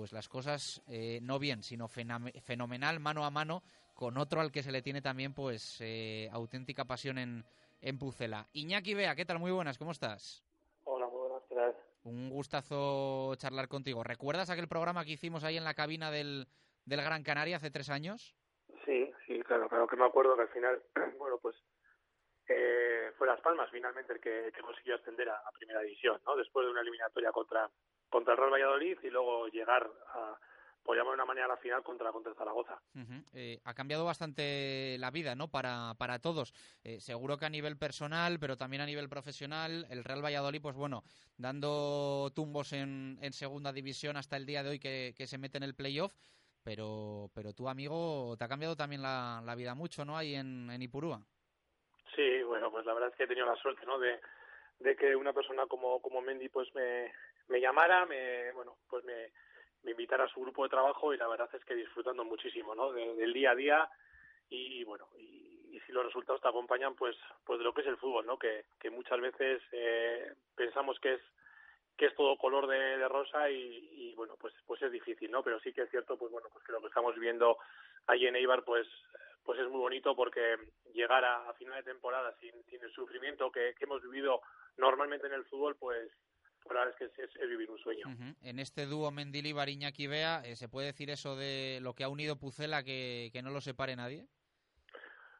pues las cosas eh, no bien, sino fenomenal mano a mano con otro al que se le tiene también pues eh, auténtica pasión en, en Pucela. Iñaki Bea, ¿qué tal? Muy buenas, ¿cómo estás? Hola, muy buenas tardes. Un gustazo charlar contigo. ¿Recuerdas aquel programa que hicimos ahí en la cabina del, del Gran Canaria hace tres años? Sí, sí, claro, claro que me acuerdo que al final, [clears throat] bueno, pues eh, fue Las Palmas finalmente el que, que consiguió ascender a, a Primera División, ¿no? Después de una eliminatoria contra, contra el Real Valladolid y luego llegar a, por llamar de una manera, a la final contra, contra Zaragoza. Eh, ha cambiado bastante la vida, ¿no? Para, para todos. Eh, seguro que a nivel personal, pero también a nivel profesional, el Real Valladolid, pues bueno, dando tumbos en, en segunda división hasta el día de hoy que, que se mete en el playoff. Pero, pero tu amigo, te ha cambiado también la, la vida mucho, ¿no? Ahí en, en Ipurúa. Sí, bueno, pues la verdad es que he tenido la suerte, ¿no? De, de que una persona como, como Mendy, pues me, me llamara, me, bueno, pues me, invitara a su grupo de trabajo y la verdad es que disfrutando muchísimo, ¿no? De- del día a día y, bueno, y, si los resultados te acompañan, pues, pues de lo que es el fútbol, ¿no? Que, que muchas veces eh, pensamos que es que es todo color de, de rosa y, y, bueno pues pues es difícil no pero sí que es cierto pues bueno pues que lo que estamos viendo ahí en Eibar pues pues es muy bonito porque llegar a, a final de temporada sin, sin el sufrimiento que, que hemos vivido normalmente en el fútbol, pues, pues la verdad es que es, es vivir un sueño. En este dúo Mendilibar Iñaki Bea, eh, ¿se puede decir eso de lo que ha unido Pucela que, que no lo separe nadie?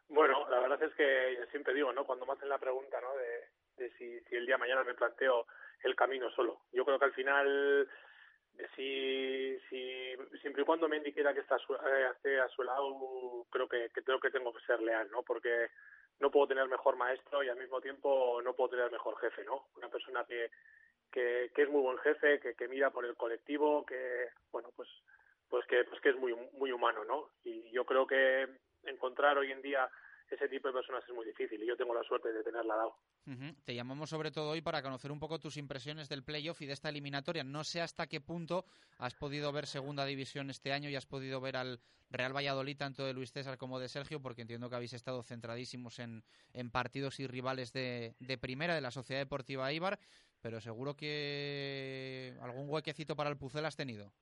Bueno, la verdad es que siempre digo, ¿no? Cuando me hacen la pregunta, ¿no? De, de si, si el día de mañana me planteo el camino solo. Yo creo que al final, si, si siempre y cuando Mendy quiera que está a su, eh, esté a su lado, creo que, que creo que tengo que ser leal, ¿no? Porque no puedo tener mejor maestro y al mismo tiempo no puedo tener mejor jefe, ¿no? Una persona que, que, es muy buen jefe, que, mira por el colectivo, que, bueno, pues, pues que, pues que es muy, muy humano, ¿no? Y yo creo que encontrar hoy en día ese tipo de personas es muy difícil y yo tengo la suerte de tenerla dado. Te llamamos sobre todo hoy para conocer un poco tus impresiones del playoff y de esta eliminatoria. No sé hasta qué punto has podido ver segunda división este año y has podido ver al Real Valladolid tanto de Luis César como de Sergio, porque entiendo que habéis estado centradísimos en, en partidos y rivales de, de primera de la Sociedad Deportiva Ibar, pero seguro que algún huequecito para el Pucel has tenido.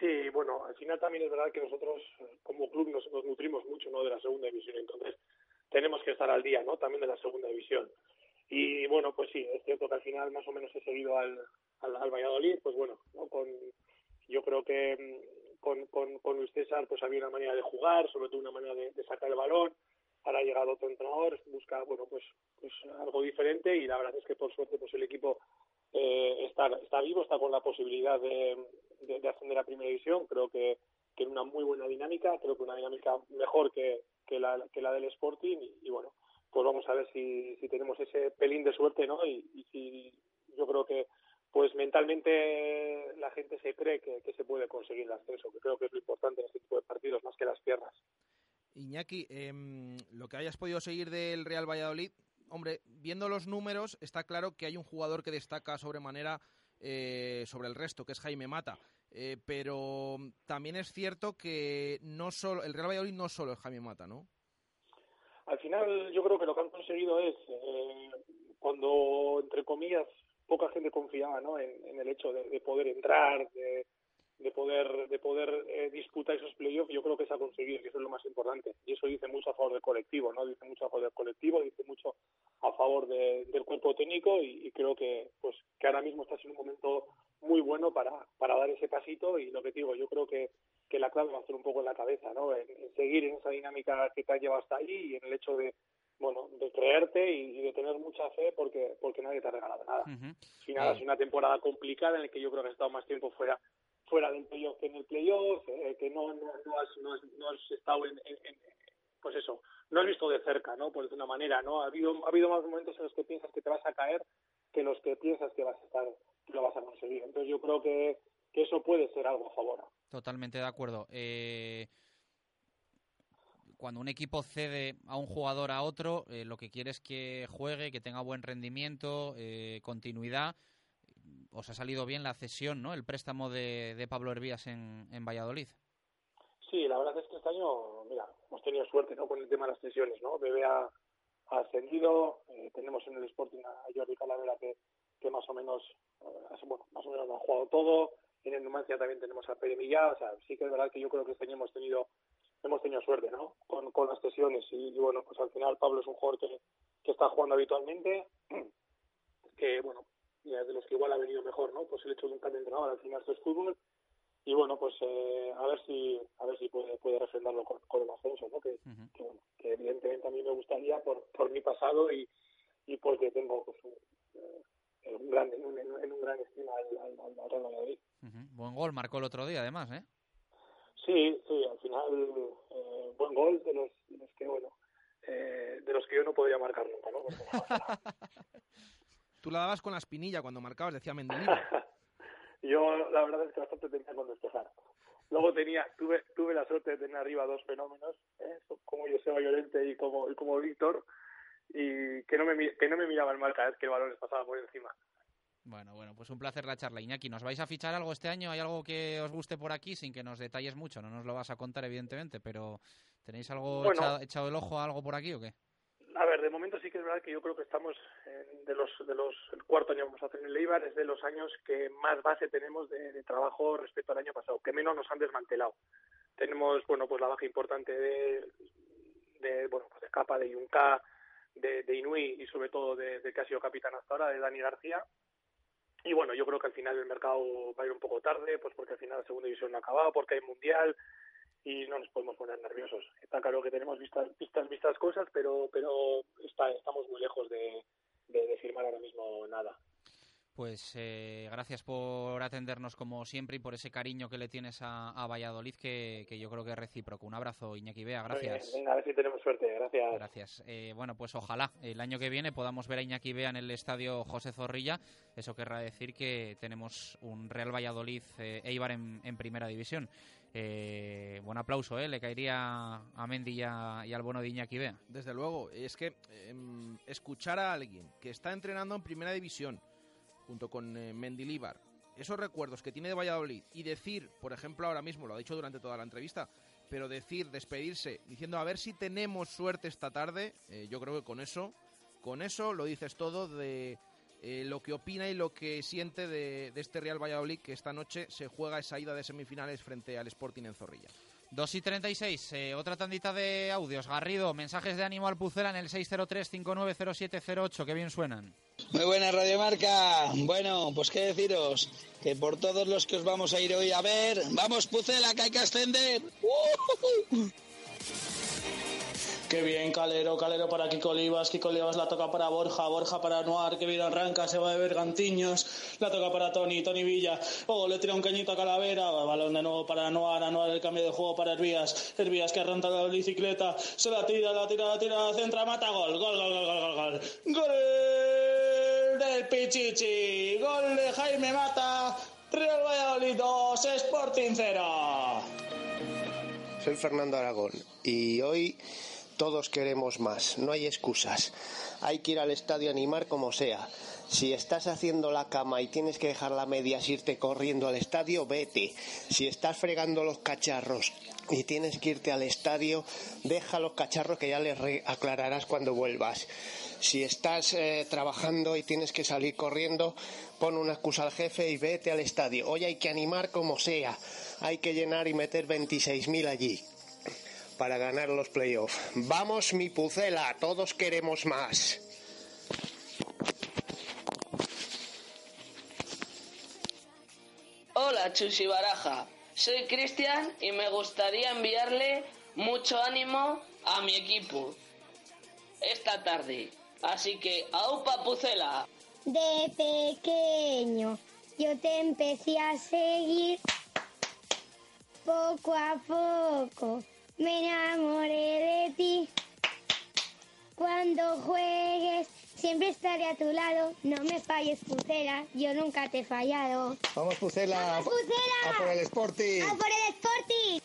Sí, bueno, al final también es verdad que nosotros eh, como club nos, nutrimos mucho ¿no? de la segunda división, entonces tenemos que estar al día ¿no? también de la segunda división. Y bueno, pues sí, es cierto que al final más o menos he seguido al, al, al Valladolid, pues bueno, ¿no? con, yo creo que mm, con, con, con Luis César pues había una manera de jugar, sobre todo una manera de, de sacar el balón, ahora ha llegado otro entrenador, busca bueno pues, pues algo diferente y la verdad es que por suerte pues el equipo eh, está, está vivo, está con la posibilidad de, de, de ascender a primera división, creo que, que una muy buena dinámica, creo que una dinámica mejor que, que, la, del Sporting y, y bueno, pues vamos a ver si, si tenemos ese pelín de suerte, ¿no? Y, y si yo creo que pues mentalmente la gente se cree que, que se puede conseguir el ascenso, que creo que es lo importante en este tipo de partidos, más que las piernas. Iñaki, em, lo que hayas podido seguir del Real Valladolid, hombre, viendo los números, está claro que hay un jugador que destaca sobremanera eh, sobre el resto, que es Jaime Mata. Eh, pero también es cierto que no solo el Real Valladolid no solo es Jaime Mata, ¿no? Al final yo creo que lo que han conseguido es, eh, cuando, entre comillas, poca gente confiaba ¿no? en, en el hecho de, de poder entrar, de, de poder de poder eh, disputar esos playoffs, yo creo que se ha conseguido, que eso es lo más importante. Y eso dice mucho a favor del colectivo, ¿no? Dice mucho a favor del colectivo, dice mucho a favor de, del cuerpo técnico y, y, creo que pues que ahora mismo está siendo un momento muy bueno para, para dar ese pasito y lo que digo, yo creo que, que la clave va a ser un poco en la cabeza, ¿no? En, en seguir en esa dinámica que te ha llevado hasta ahí y en el hecho de bueno, de creerte y, y, de tener mucha fe porque porque nadie te ha regalado nada. Uh -huh. Final, es una temporada complicada en la que yo creo que has estado más tiempo fuera fuera del playoff que en el playoff, eh, que no, no, has, no, has, no has estado en, pues eso, no has visto de cerca, ¿no? Por de una manera, ¿no? Ha habido, ha habido más momentos en los que piensas que te vas a caer que los que piensas que vas a estar, lo vas a conseguir. Entonces yo creo que, que eso puede ser algo a favor. Totalmente de acuerdo. Eh, cuando un equipo cede a un jugador a otro, eh, lo que quiere es que juegue, que tenga buen rendimiento, eh, continuidad. Os ha salido bien la cesión, ¿no? El préstamo de, de Pablo Hervías en, Valladolid. Sí, la verdad es que este año, mira, hemos tenido suerte, ¿no? Con el tema de las cesiones, ¿no? Bebe ha, ascendido, eh, tenemos en el Sporting a Jordi Calavera que, que más o menos, eh, bueno, más o menos lo ha jugado todo. En el Numancia también tenemos a Pere Millá, o sea, sí que es verdad que yo creo que este año hemos tenido hemos tenido suerte, ¿no? Con, con las sesiones y, bueno, pues al final Pablo es un jugador que está jugando habitualmente, [clears throat] que bueno, de los que igual ha venido mejor, ¿no? Pues el hecho de un cambio de entrenador al final esto es fútbol y bueno, pues eh, a ver si a ver si puede, puede refrendarlo con, con el ascenso, ¿no? Que, uh -huh. que, bueno, que, evidentemente a mí me gustaría por, por mi pasado y, y porque tengo pues un, eh, un gran, en, un, en un gran estima al, al, al Real Madrid. Uh -huh. Buen gol marcó el otro día además, ¿eh? Sí, sí, al final eh, buen gol de los, de los que, bueno, eh, de los que yo no podría marcar nunca, ¿no? [laughs] Tú la dabas con la espinilla cuando marcabas, decía Mendilibar. [laughs] yo la verdad es que bastante tenía con despejar. Luego tenía, tuve, tuve la suerte de tener arriba dos fenómenos, ¿eh? como Joseba Llorente y como, y como Víctor, y que no me que no me miraban mal cada vez que el balón les pasaba por encima. Bueno, bueno, pues un placer la charla. Iñaki, ¿nos vais a fichar algo este año? ¿Hay algo que os guste por aquí sin que nos detalles mucho? No nos lo vas a contar, evidentemente, pero ¿tenéis algo bueno, echado, echado, el ojo a algo por aquí o qué? A ver, de momento sí que es verdad que yo creo que estamos en, de los de los el cuarto año que vamos a hacer en el Eibar es de los años que más base tenemos de, trabajo respecto al año pasado, que menos nos han desmantelado. Tenemos, bueno, pues la baja importante de de bueno, pues de Capa, de Yunca, de, de Inui y sobre todo de, de que ha sido capitán hasta ahora, de Dani García. Y bueno, yo creo que al final el mercado va a ir un poco tarde, pues porque al final la segunda división no ha acabado, porque hay mundial y no nos podemos poner nerviosos. Está claro que tenemos vistas, vistas, vistas cosas, pero, pero está, estamos muy lejos de, de, de firmar ahora mismo nada. Pues eh, gracias por atendernos como siempre y por ese cariño que le tienes a, a Valladolid, que, que, yo creo que es recíproco. Un abrazo, Iñaki Bea, gracias. Venga, a ver si tenemos suerte, gracias. Gracias. Eh, bueno, pues ojalá el año que viene podamos ver a Iñaki Bea en el estadio José Zorrilla. Eso querrá decir que tenemos un Real Valladolid eh, Eibar en, en, primera división. Eh, buen aplauso, ¿eh? Le caería a Mendy y, al bono de Iñaki Bea. Desde luego, es que escuchar a alguien que está entrenando en primera división junto con eh, Mendilibar, esos recuerdos que tiene de Valladolid y decir, por ejemplo, ahora mismo, lo ha dicho durante toda la entrevista, pero decir, despedirse, diciendo a ver si tenemos suerte esta tarde, eh, yo creo que con eso, con eso lo dices todo de eh, lo que opina y lo que siente de, de, este Real Valladolid que esta noche se juega esa ida de semifinales frente al Sporting en Zorrilla. 2 y 36, eh, otra tandita de audios. Garrido, mensajes de ánimo al Pucela en el 603-590708, que bien suenan. Muy buena Radiomarca. Bueno, pues qué deciros, que por todos los que os vamos a ir hoy a ver, vamos Pucela, que hay que ascender. ¡Uh! Qué bien, Calero, Calero para Kiko Olivas, Kiko Olivas la toca para Borja, Borja para Noir, que bien arranca, se va a beber Gantiños, la toca para Tony, Tony Villa, oh, le tira un cañito a Calavera, balón de nuevo para Noir, Noir el cambio de juego para Hervías, Hervías que arranca la bicicleta, se la tira, la tira, la tira, centra, mata, gol, gol, gol, gol, gol, gol, gol, gol del Pichichi, gol de Jaime Mata, Real Valladolid 2, Sporting 0. Soy Fernando Aragón y hoy todos queremos más, no hay excusas. Hay que ir al estadio a animar como sea. Si estás haciendo la cama y tienes que dejar la medias irte corriendo al estadio, vete. Si estás fregando los cacharros y tienes que irte al estadio, deja los cacharros que ya les aclararás cuando vuelvas. Si estás eh, trabajando y tienes que salir corriendo, pon una excusa al jefe y vete al estadio. Hoy hay que animar como sea. Hay que llenar y meter 26.000 allí para ganar los playoffs. Vamos, mi pucela, todos queremos más. Hola, Chusi Baraja. Soy Cristian y me gustaría enviarle mucho ánimo a mi equipo esta tarde. Así que, ¡aupa Pucela! De pequeño yo te empecé a seguir poco a poco me enamoré de ti. Cuando juegues, siempre estaré a tu lado. No me falles, Pucela, yo nunca te he fallado. Vamos, Pucela. ¡Vamos, Pucela! ¡A por el Sporting! ¡A por el Sporting!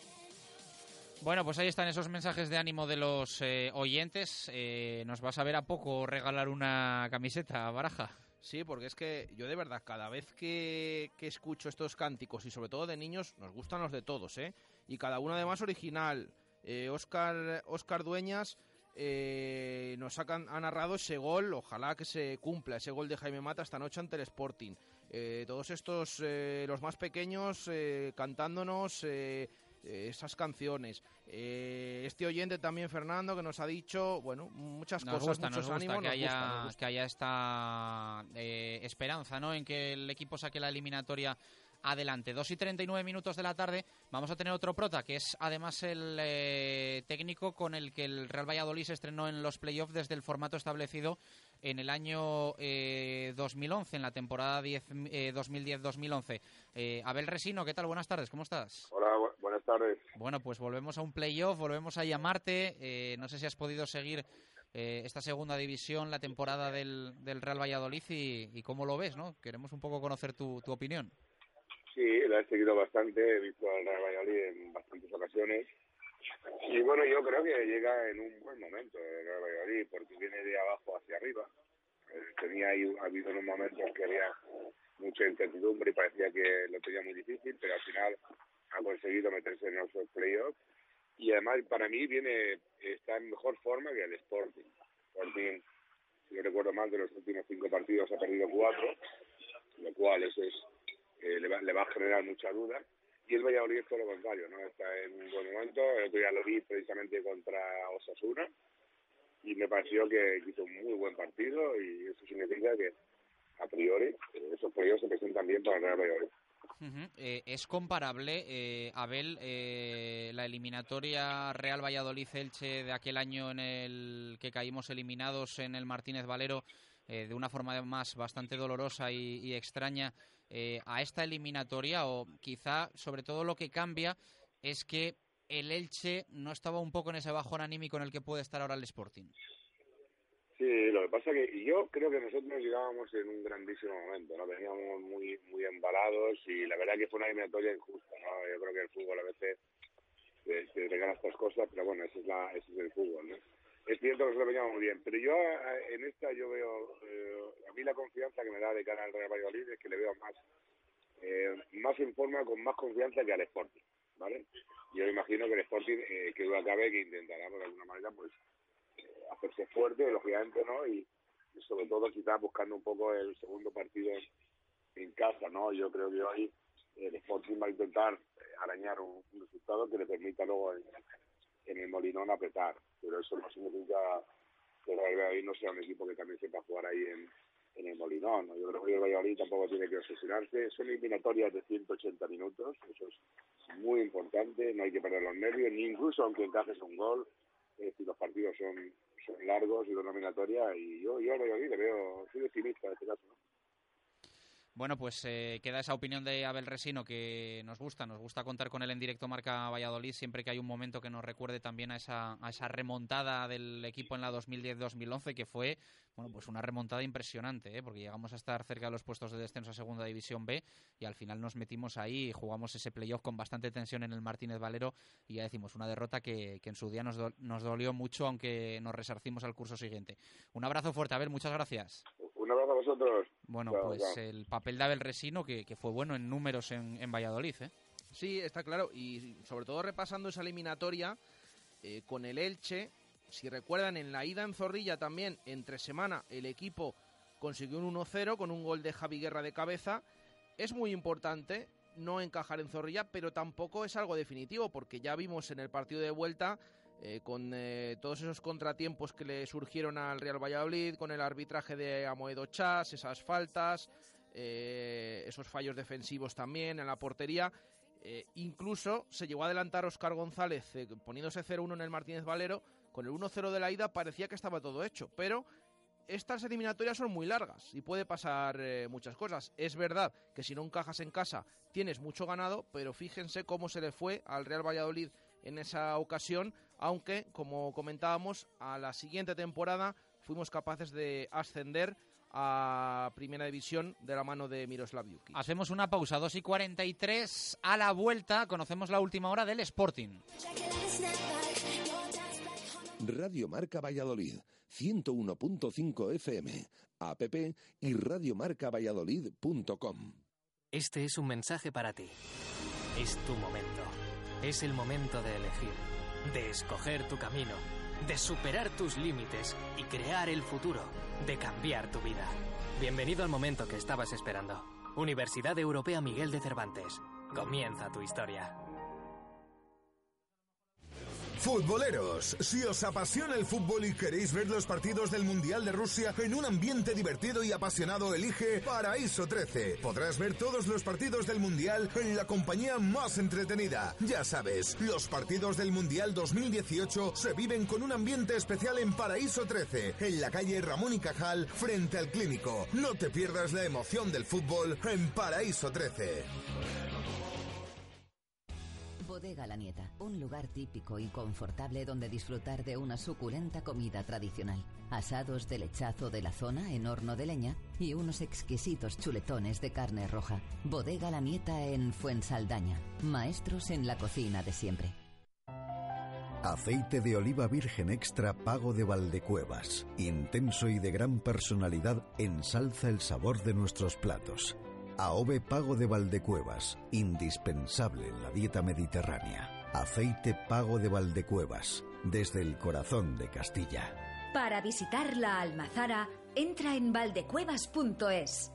Bueno, pues ahí están esos mensajes de ánimo de los eh, oyentes. Eh, ¿Nos vas a ver a poco regalar una camiseta, Baraja? Sí, porque es que yo de verdad, cada vez que, que, escucho estos cánticos y sobre todo de niños, nos gustan los de todos, ¿eh? Y cada uno además original. Eh, Oscar, Oscar Dueñas eh, nos ha, ha, narrado ese gol, ojalá que se cumpla, ese gol de Jaime Mata esta noche ante el Sporting. Eh, todos estos, eh, los más pequeños, cantándonos esas canciones. este oyente también, Fernando, que nos ha dicho, bueno, muchas nos cosas, gusta, muchos nos ánimos. Gusta, que, nos haya, gusta, nos gusta. que haya esta esperanza, ¿no? En que el equipo saque la eliminatoria adelante. 2 y 39 minutos de la tarde vamos a tener otro prota, que es además el eh, técnico con el que el Real Valladolid se estrenó en los playoffs desde el formato establecido en el año eh, 2011, en la temporada eh, 2010-2011. Eh, Abel Resino, ¿qué tal? Buenas tardes, ¿cómo estás? Hola, bu buenas tardes. Bueno, pues volvemos a un playoff, volvemos a llamarte. Eh, no sé si has podido seguir eh, esta segunda división, la temporada del, del Real Valladolid y, y, cómo lo ves, ¿no? Queremos un poco conocer tu, tu opinión. Sí, la he seguido bastante, he visto al Real Valladolid en bastantes ocasiones. Y bueno, yo creo que llega en un buen momento el Real Valladolid, porque viene de abajo hacia arriba. Eh, tenía ahí, ha habido unos momentos que había mucha incertidumbre y parecía que lo tenía muy difícil, pero al final ha conseguido meterse en esos playoffs. Y además, para mí, viene está en mejor forma que el Sporting. Sporting, si no recuerdo mal, de los últimos cinco partidos ha perdido cuatro, lo cual eso es eh, le, va, le, va, a generar mucha duda. y el Valladolid es todo lo contrario, ¿no? Está en un buen momento, el otro lo vi precisamente contra Osasuna y me pareció que hizo un muy buen partido y eso significa que a priori esos proyectos se presentan bien para el Real Valladolid. Eh, ¿Es comparable, eh, Abel, eh, la eliminatoria Real Valladolid-Elche de aquel año en el que caímos eliminados en el Martínez Valero eh, de una forma además bastante dolorosa y extraña eh, a esta eliminatoria? O quizá, sobre todo, lo que cambia es que el Elche no estaba un poco en ese bajón anímico en el que puede estar ahora el Sporting. Sí, lo que pasa que y yo creo que nosotros llegábamos en un grandísimo momento, ¿no? Veníamos muy muy embalados y la verdad que fue una eliminatoria injusta, ¿no? Yo creo que el fútbol a veces te, te regala estas cosas, pero bueno, ese es, la, ese es el fútbol, ¿no? Es cierto que nosotros veníamos muy bien, pero yo en esta yo veo, eh, a mí la confianza que me da de cara al Real Valladolid es que le veo más, eh, más en forma, con más confianza que al Sporting, ¿vale? Yo imagino que el Sporting, eh, que duda cabe, que intentará por alguna manera, pues, eh, hacerse fuerte, lógicamente, ¿no? Y, sobre todo quizás buscando un poco el segundo partido en casa, ¿no? Yo creo que hoy el Sporting va a intentar eh, arañar un, un resultado que le permita luego en, en el Molinón apretar, pero eso no significa que Valladolid no sea un equipo que también sepa jugar ahí en, en el Molinón. Yo creo que el Valladolid tampoco tiene que obsesionarse, son eliminatorias de 180 minutos, eso es muy importante, no hay que perder los nervios, ni incluso aunque encajes un gol, es decir, los partidos son, son largos y de eliminatoria y yo, yo al Valladolid le veo, soy optimista en este caso. Bueno, pues eh, queda esa opinión de Abel Resino que nos gusta, nos gusta contar con él en directo Marca Valladolid siempre que hay un momento que nos recuerde también a esa, a esa remontada del equipo en la 2010-2011 que fue, bueno, pues una remontada impresionante, ¿eh? porque llegamos a estar cerca de los puestos de descenso a Segunda División B y al final nos metimos ahí y jugamos ese playoff con bastante tensión en el Martínez Valero y ya decimos, una derrota que, en su día nos, nos dolió mucho aunque nos resarcimos al curso siguiente. Un abrazo fuerte, Abel, muchas gracias. Un abrazo a vosotros. Bueno, Chao, pues chao. el papel de Abel Resino que, que fue bueno en números en, en Valladolid, ¿eh? Sí, está claro. Y sobre todo repasando esa eliminatoria eh, con el Elche. Si recuerdan, en la ida en Zorrilla también, entre semana, el equipo consiguió un 1-0 con un gol de Javi Guerra de cabeza. Es muy importante no encajar en Zorrilla, pero tampoco es algo definitivo, porque ya vimos en el partido de vuelta, eh, con eh, todos esos contratiempos que le surgieron al Real Valladolid, con el arbitraje de Amoedo Chas, esas faltas, eh, esos fallos defensivos también en la portería. Incluso se llegó a adelantar Oscar González poniéndose 0-1 en el Martínez Valero. Con el 1-0 de la ida parecía que estaba todo hecho, pero estas eliminatorias son muy largas y puede pasar muchas cosas. Es verdad que si no encajas en casa tienes mucho ganado, pero fíjense cómo se le fue al Real Valladolid en esa ocasión, aunque, como comentábamos, a la siguiente temporada fuimos capaces de ascender a Primera División de la mano de Miroslav Jukic. Hacemos una pausa, 2 y 43. A la vuelta conocemos la última hora del Sporting. Radio Marca Valladolid, 101.5 FM, app y radiomarcavalladolid.com. Este es un mensaje para ti. Es tu momento. Es el momento de elegir, de escoger tu camino, de superar tus límites y crear el futuro, de cambiar tu vida. Bienvenido al momento que estabas esperando. Universidad Europea Miguel de Cervantes. Comienza tu historia. Futboleros, si os apasiona el fútbol y queréis ver los partidos del Mundial de Rusia en un ambiente divertido y apasionado, elige Paraíso 13. Podrás ver todos los partidos del Mundial en la compañía más entretenida. Ya sabes, los partidos del Mundial 2018 se viven con un ambiente especial en Paraíso 13, en la calle Ramón y Cajal, frente al clínico. No te pierdas la emoción del fútbol en Paraíso 13. Bodega La Nieta, un lugar típico y confortable donde disfrutar de una suculenta comida tradicional. Asados de lechazo de la zona en horno de leña y unos exquisitos chuletones de carne roja. Bodega La Nieta en Fuensaldaña. Maestros en la cocina de siempre. Aceite de oliva virgen extra pago de Valdecuevas. Intenso y de gran personalidad ensalza el sabor de nuestros platos. AOVE Pago de Valdecuevas, indispensable en la dieta mediterránea. Aceite Pago de Valdecuevas, desde el corazón de Castilla. Para visitar la Almazara, entra en valdecuevas.es.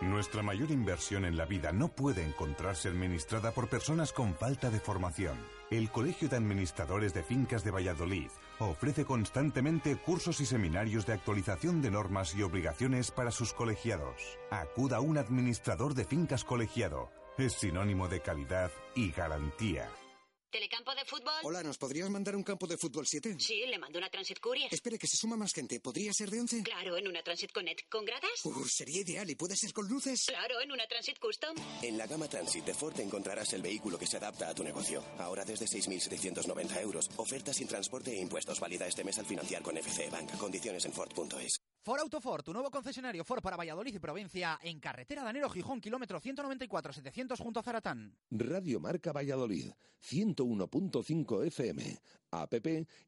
Nuestra mayor inversión en la vida no puede encontrarse administrada por personas con falta de formación. El Colegio de Administradores de Fincas de Valladolid ofrece constantemente cursos y seminarios de actualización de normas y obligaciones para sus colegiados. Acuda a un administrador de fincas colegiado. Es sinónimo de calidad y garantía. ¿Telecampo de fútbol? Hola, ¿nos podrías mandar un campo de fútbol 7? Sí, le mando una Transit Courier. Espere, que se suma más gente. ¿Podría ser de 11? Claro, en una Transit Connect. ¿Con gradas? Uh, sería ideal. ¿Y puede ser con luces? Claro, en una Transit Custom. En la gama Transit de Ford encontrarás el vehículo que se adapta a tu negocio. Ahora desde 6.790 euros. Oferta sin transporte e impuestos. Válida este mes al financiar con FC Bank. Condiciones en Ford.es. Ford Autoford, tu nuevo concesionario Ford para Valladolid y provincia, en carretera Danero Gijón, kilómetro 194-700 junto a Zaratán. Radio Marca Valladolid, 101.5 FM, app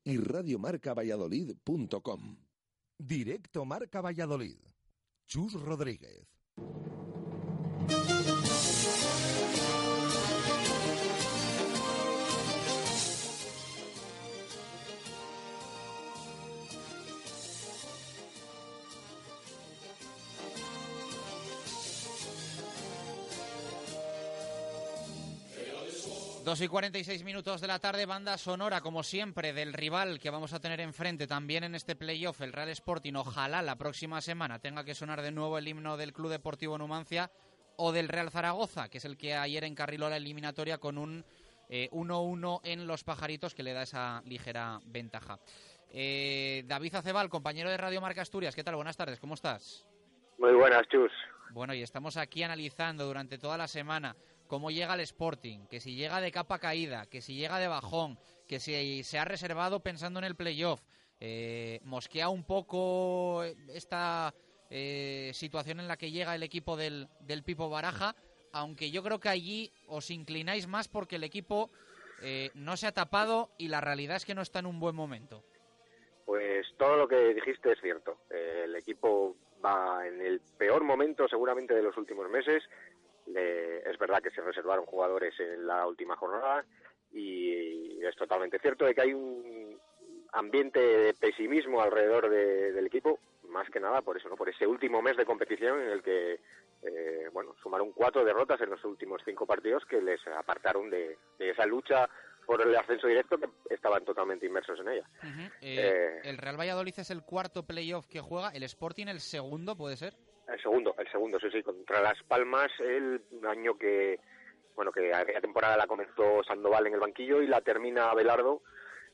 y radiomarcavalladolid.com. Directo Marca Valladolid. Chus Rodríguez. Dos y 46 minutos de la tarde, banda sonora, como siempre, del rival que vamos a tener enfrente también en este playoff, el Real Sporting. Ojalá la próxima semana tenga que sonar de nuevo el himno del Club Deportivo Numancia o del Real Zaragoza, que es el que ayer encarriló la eliminatoria con un 1-1 en los pajaritos que le da esa ligera ventaja. Eh, David Acebal, compañero de Radio Marca Asturias, ¿qué tal? Buenas tardes, ¿cómo estás? Muy buenas, Chus. Bueno, y estamos aquí analizando durante toda la semana cómo llega el Sporting, que si llega de capa caída, que si llega de bajón, que si se ha reservado pensando en el playoff. Eh, mosquea un poco esta eh, situación en la que llega el equipo del, del, Pipo Baraja, aunque yo creo que allí os inclináis más porque el equipo eh, no se ha tapado y la realidad es que no está en un buen momento. Pues todo lo que dijiste es cierto. el equipo va en el peor momento seguramente de los últimos meses es verdad que se reservaron jugadores en la última jornada y es totalmente cierto de que hay un ambiente de pesimismo alrededor del equipo, más que nada por eso, ¿no? por ese último mes de competición en el que eh, bueno, sumaron cuatro derrotas en los últimos cinco partidos que les apartaron de, esa lucha por el ascenso directo que estaban totalmente inmersos en ella. Uh -huh. eh, eh, el Real Valladolid es el cuarto playoff que juega, el Sporting el segundo, ¿puede ser? El segundo, el segundo, sí, sí, contra Las Palmas, el año que, bueno, que aquella temporada la comenzó Sandoval en el banquillo y la termina Abelardo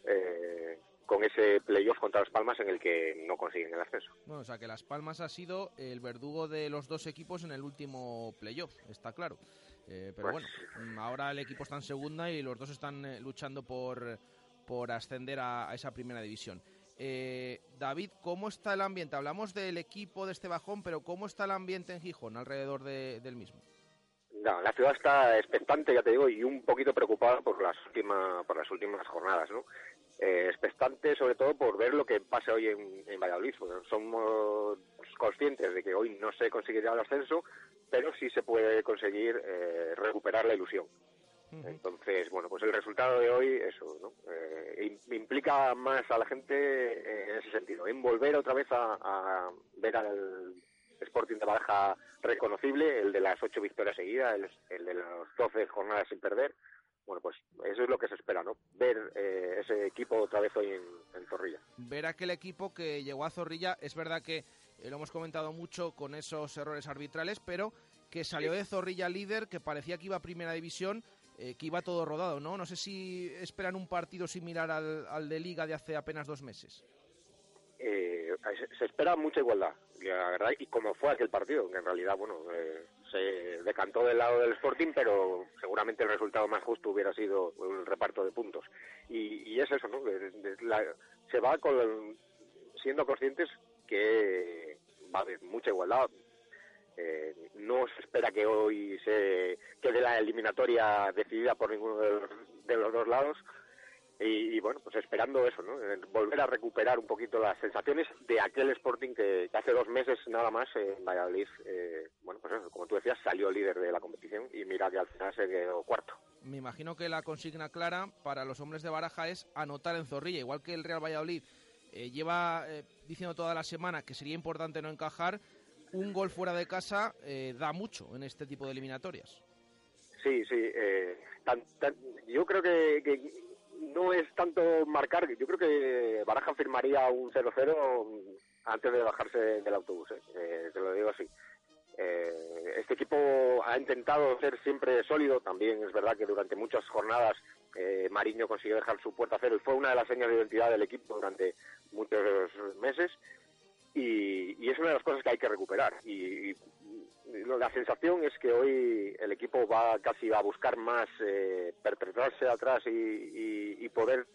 eh, con ese playoff contra Las Palmas en el que no consiguen el ascenso. Bueno, o sea que Las Palmas ha sido el verdugo de los dos equipos en el último playoff, está claro. Eh, pero Pues- bueno, ahora el equipo está en segunda y los dos están eh, luchando por, por ascender a, a esa primera división. Eh, David, ¿cómo está el ambiente? Hablamos del equipo de este bajón, pero ¿cómo está el ambiente en Gijón alrededor de- del mismo? La ciudad está expectante, ya te digo, y un poquito preocupada por las últimas, por las últimas jornadas, ¿no? Eh, expectante sobre todo por ver lo que pasa hoy en, Valladolid. somos conscientes de que hoy no se conseguirá el ascenso, pero sí se puede conseguir eh, recuperar la ilusión. Entonces, bueno, pues el resultado de hoy, eso, ¿no? Eh, im- implica más a la gente en ese sentido, en volver otra vez a, a ver al Sporting de Baraja reconocible, el de las ocho victorias seguidas, el, el de las doce jornadas sin perder. Bueno, pues eso es lo que se espera, ¿no? Ver eh, ese equipo otra vez hoy en, en Zorrilla. Ver aquel equipo que llegó a Zorrilla, es verdad que eh, lo hemos comentado mucho con esos errores arbitrales, pero que salió de Zorrilla líder, que parecía que iba a primera división, eh, que iba todo rodado, ¿no? No sé si esperan un partido similar al, al de Liga de hace apenas dos meses. Eh, se, espera mucha igualdad, la verdad, y como fue aquel partido, que en realidad, bueno, eh, se decantó del lado del Sporting, pero seguramente el resultado más justo hubiera sido el reparto de puntos. Y, y es eso, ¿no? La- se va con, siendo conscientes que va a haber mucha igualdad. Eh, no se espera que hoy se quede la eliminatoria decidida por ninguno de los, de los dos lados. Y, y, bueno, pues esperando eso, ¿no? Volver a recuperar un poquito las sensaciones de aquel Sporting que, que hace dos meses nada más eh, en Valladolid, eh, bueno, pues eso, como tú decías, salió líder de la competición y mira que al final se quedó cuarto. Me imagino que la consigna clara para los hombres de Baraja es anotar en Zorrilla, igual que el Real Valladolid eh, lleva eh, diciendo toda la semana que sería importante no encajar. Un gol fuera de casa eh, da mucho en este tipo de eliminatorias. Sí, sí. eh, tan- yo creo que, no es tanto marcar. Yo creo que Baraja firmaría un 0-0 antes de bajarse del autobús. eh, eh, te lo digo así. Eh, este equipo ha intentado ser siempre sólido. También es verdad que durante muchas jornadas Mariño consiguió dejar su puerta cero y fue una de las señas de identidad del equipo durante muchos meses. Y, y es una de las cosas que hay que recuperar. Y, la sensación es que hoy el equipo va casi a buscar más eh, perpetrarse atrás y, y- poder,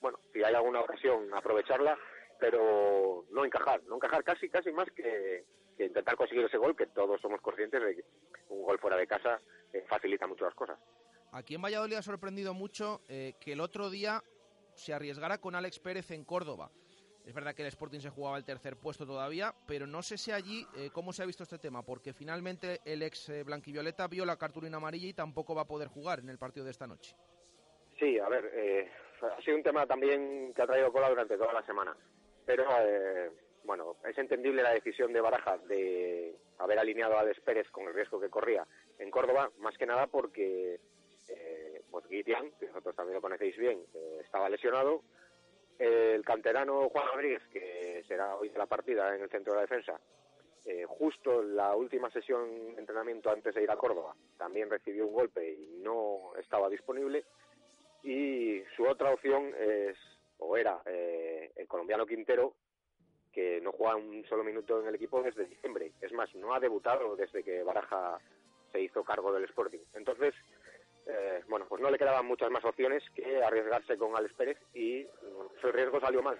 bueno, si hay alguna ocasión, aprovecharla, pero no encajar, no encajar casi, casi más que, que intentar conseguir ese gol, que todos somos conscientes de que un gol fuera de casa eh, facilita mucho las cosas. Aquí en Valladolid ha sorprendido mucho eh, que el otro día se arriesgara con Alex Pérez en Córdoba. Es verdad que el Sporting se jugaba el tercer puesto todavía, pero no sé si allí eh, cómo se ha visto este tema, porque finalmente el ex eh, blanquivioleta vio la cartulina amarilla y tampoco va a poder jugar en el partido de esta noche. Sí, a ver, eh, ha sido un tema también que ha traído cola durante toda la semana. Pero, eh, bueno, es entendible la decisión de Baraja de haber alineado a Alex Pérez con el riesgo que corría en Córdoba, más que nada porque eh, pues Guitián, que vosotros también lo conocéis bien, eh, estaba lesionado. El canterano Juan Rodríguez, que será hoy de la partida en el centro de la defensa, eh, justo en la última sesión de entrenamiento antes de ir a Córdoba, también recibió un golpe y no estaba disponible. Y su otra opción es, o era, eh, el colombiano Quintero, que no juega un solo minuto en el equipo desde diciembre. Es más, no ha debutado desde que Baraja se hizo cargo del Sporting. Entonces, eh, bueno, pues no le quedaban muchas más opciones que arriesgarse con Alex Pérez y bueno, el riesgo salió mal.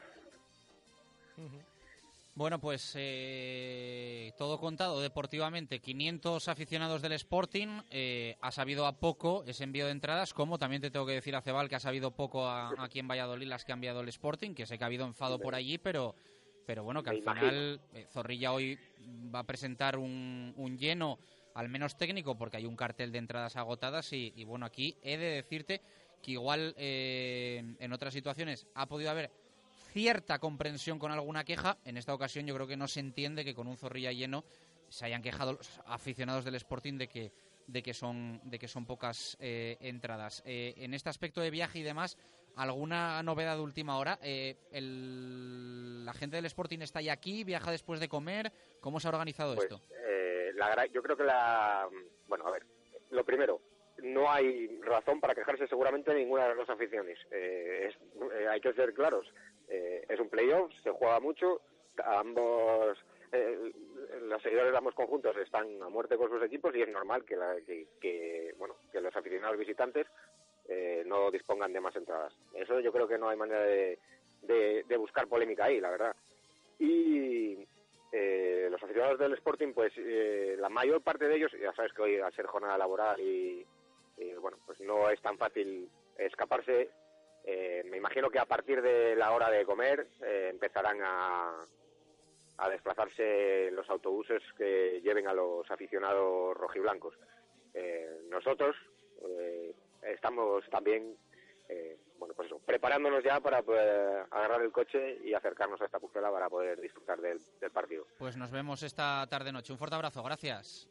Bueno, pues eh, todo contado deportivamente, 500 aficionados del Sporting, eh, ha sabido a poco ese envío de entradas, como también te tengo que decir a Cebal que ha sabido poco a- aquí en Valladolid las que ha enviado el Sporting, que sé que ha habido enfado por allí, pero, pero bueno, que al final eh, Zorrilla hoy va a presentar un, un lleno, al menos técnico, porque hay un cartel de entradas agotadas y, y bueno, aquí he de decirte que igual eh, en otras situaciones ha podido haber cierta comprensión con alguna queja. En esta ocasión yo creo que no se entiende que con un zorrilla lleno se hayan quejado los aficionados del Sporting de que de que son de que son pocas eh, entradas. Eh, en este aspecto de viaje y demás, alguna novedad de última hora. Eh, el- la gente del Sporting está ya aquí, viaja después de comer. ¿Cómo se ha organizado Pues, esto? Yo creo que la... Bueno, a ver, lo primero, no hay razón para quejarse seguramente de ninguna de las dos aficiones. Eh, es- eh, hay que ser claros. Eh, es un playoff, se juega mucho, ambos... los seguidores de ambos conjuntos están a muerte con sus equipos y es normal que, la- que, bueno, que los aficionados visitantes no dispongan de más entradas. Eso yo creo que no hay manera de- de buscar polémica ahí, la verdad. Y eh, los aficionados del Sporting, pues eh, la mayor parte de ellos, ya sabes que hoy al ser jornada laboral y, bueno, pues no es tan fácil escaparse. eh, me imagino que a partir de la hora de comer eh, empezarán a, a desplazarse los autobuses que lleven a los aficionados rojiblancos. Eh, nosotros estamos también bueno, pues eso, preparándonos ya para poder agarrar el coche y acercarnos a esta pucela para poder disfrutar del, del partido. Pues nos vemos esta tarde-noche. Un fuerte abrazo, gracias.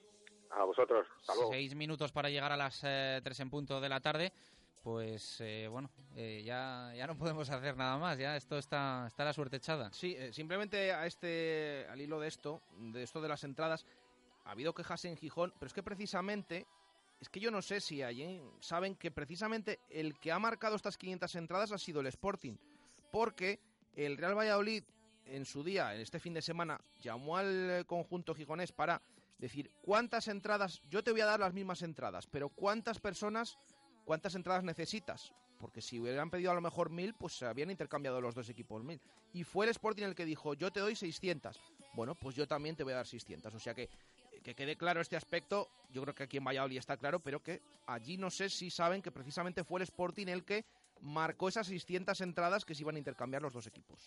A vosotros, hasta luego. Seis minutos para llegar a las eh, tres en punto de la tarde. Pues eh, bueno, eh, ya, ya no podemos hacer nada más. Ya esto está, está la suerte echada. Sí, eh, simplemente a este, al hilo de esto, de esto de las entradas, ha habido quejas en Gijón, pero es que precisamente, es que yo no sé si saben que precisamente el que ha marcado estas 500 entradas ha sido el Sporting, porque el Real Valladolid en su día, en este fin de semana, llamó al conjunto gijonés para decir cuántas entradas, yo te voy a dar las mismas entradas, pero cuántas personas, cuántas entradas necesitas. Porque si hubieran pedido a lo mejor mil, pues se habían intercambiado los dos equipos mil. Y fue el Sporting el que dijo, yo te doy 600. Bueno, pues yo también te voy a dar 600. O sea que, que quede claro este aspecto, yo creo que aquí en Valladolid está claro, pero que allí no sé si saben que precisamente fue el Sporting el que marcó esas 600 entradas que se iban a intercambiar los dos equipos.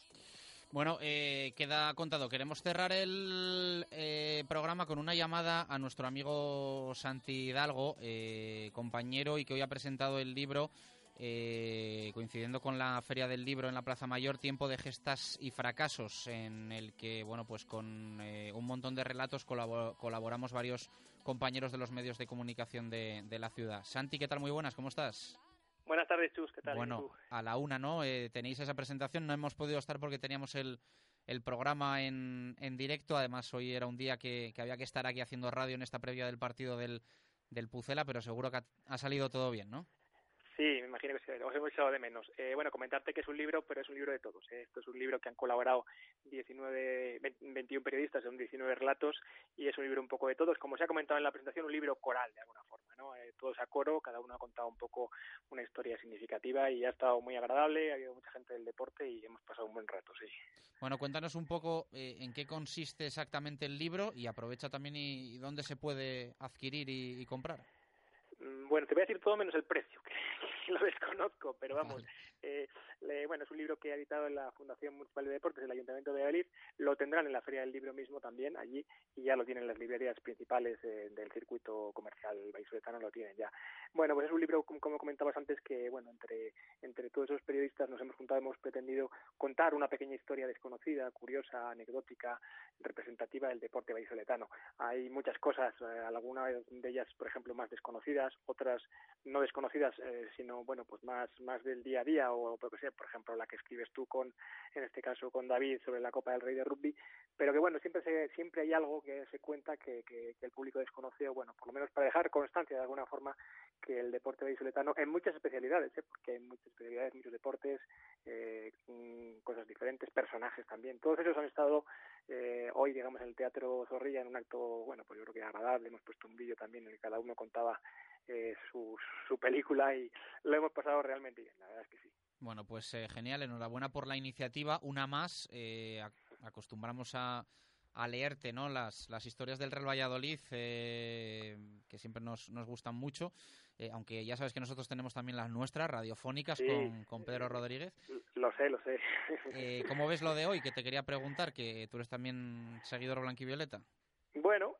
Bueno, eh, queda contado. Queremos cerrar el eh, programa con una llamada a nuestro amigo Santi Hidalgo, eh, compañero y que hoy ha presentado el libro eh, coincidiendo con la Feria del Libro en la Plaza Mayor, tiempo de gestas y fracasos, en el que, bueno, pues con eh, un montón de relatos colaboramos varios compañeros de los medios de comunicación de, la ciudad. Santi, ¿qué tal? Muy buenas, ¿cómo estás? Buenas tardes, Chus, ¿qué tal? Bueno, a la una, ¿no? Eh, tenéis esa presentación, no hemos podido estar porque teníamos el, el programa en, en directo, además hoy era un día que, que, había que estar aquí haciendo radio en esta previa del partido del, del Pucela, pero seguro que ha salido todo bien, ¿no? Sí, me imagino que sí, os hemos echado de menos. Eh, bueno, comentarte que es un libro, pero es un libro de todos. ¿eh? Esto es un libro que han colaborado 19, 21 periodistas, son 19 relatos, y es un libro un poco de todos. Como se ha comentado en la presentación, un libro coral, de alguna forma. ¿no? Eh, todos a coro, cada uno ha contado un poco una historia significativa y ha estado muy agradable, ha habido mucha gente del deporte y hemos pasado un buen rato, sí. Bueno, cuéntanos un poco en qué consiste exactamente el libro y aprovecha también y, dónde se puede adquirir y comprar. Mm, bueno, te voy a decir todo menos el precio, [laughs] que, lo desconozco, pero vamos, eh, bueno, es un libro que ha editado la Fundación Municipal de Deportes, el Ayuntamiento de Valladolid, lo tendrán en la Feria del Libro mismo también allí y ya lo tienen las librerías principales eh, del circuito comercial vallisoletano, lo tienen ya. Bueno, pues es un libro, como, comentabas antes, que bueno, entre, entre todos esos periodistas nos hemos juntado, hemos pretendido contar una pequeña historia desconocida, curiosa, anecdótica, representativa del deporte vallisoletano. Hay muchas cosas, eh, algunas de ellas, por ejemplo, más desconocidas, otras no desconocidas, eh, sino bueno, pues más, más del día a día o por ejemplo la que escribes tú con, en este caso con David sobre la Copa del Rey de Rugby, pero que bueno, siempre se, siempre hay algo que se cuenta que, que, el público desconoce o bueno, por lo menos para dejar constancia de alguna forma que el deporte vallisoletano en muchas especialidades, ¿eh? porque hay muchas especialidades, muchos deportes, eh, mm, cosas diferentes, personajes también, todos esos han estado eh, hoy, digamos, en el Teatro Zorrilla en un acto, bueno, pues yo creo que agradable, hemos puesto un vídeo también en el que cada uno contaba eh, su, su película y lo hemos pasado realmente bien, la verdad es que sí. Bueno, pues eh, genial, enhorabuena por la iniciativa. Una más, eh, acostumbramos a, a, leerte ¿no? las, las historias del Real Valladolid, que siempre nos, nos gustan mucho, aunque ya sabes que nosotros tenemos también las nuestras, radiofónicas, con, con, Pedro Rodríguez. Lo sé, lo sé. [laughs] ¿Cómo ves lo de hoy? Que te quería preguntar, que tú eres también seguidor blanquivioleta. Bueno,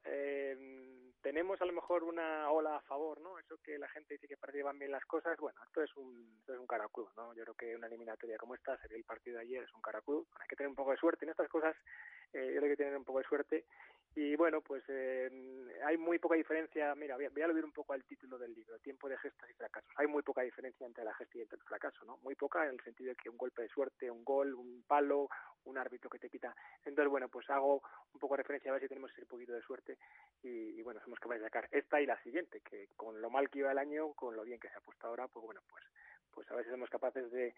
tenemos a lo mejor una ola a favor, ¿no? Eso que la gente dice que parece van bien las cosas, bueno, esto es un, esto es un caracudo, ¿no? Yo creo que una eliminatoria como esta, se el partido de ayer, es un caracudo, hay que tener un poco de suerte en estas cosas, eh, yo creo que tener un poco de suerte y bueno, pues eh, hay muy poca diferencia. Mira, voy a, voy un poco al título del libro, Tiempo de gestas y fracasos. Hay muy poca diferencia entre la gesta y el fracaso, ¿no? Muy poca en el sentido de que un golpe de suerte, un gol, un palo, un árbitro que te quita. Entonces, bueno, pues hago un poco referencia a ver si tenemos ese poquito de suerte y, bueno, somos capaces de sacar esta y la siguiente, que con lo mal que iba el año, con lo bien que se ha puesto ahora, pues bueno, pues, pues a si somos capaces de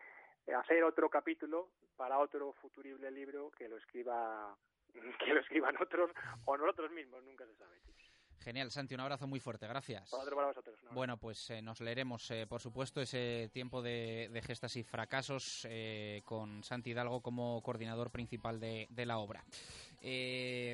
hacer otro capítulo para otro futurible libro que lo escriba [laughs] que lo escriban otros o nosotros mismos, nunca se sabe. Genial, Santi, un abrazo muy fuerte, gracias. Para vosotros, bueno, pues eh, nos leeremos, eh, por supuesto, ese tiempo de, gestas y fracasos eh, con Santi Hidalgo como coordinador principal de, de la obra.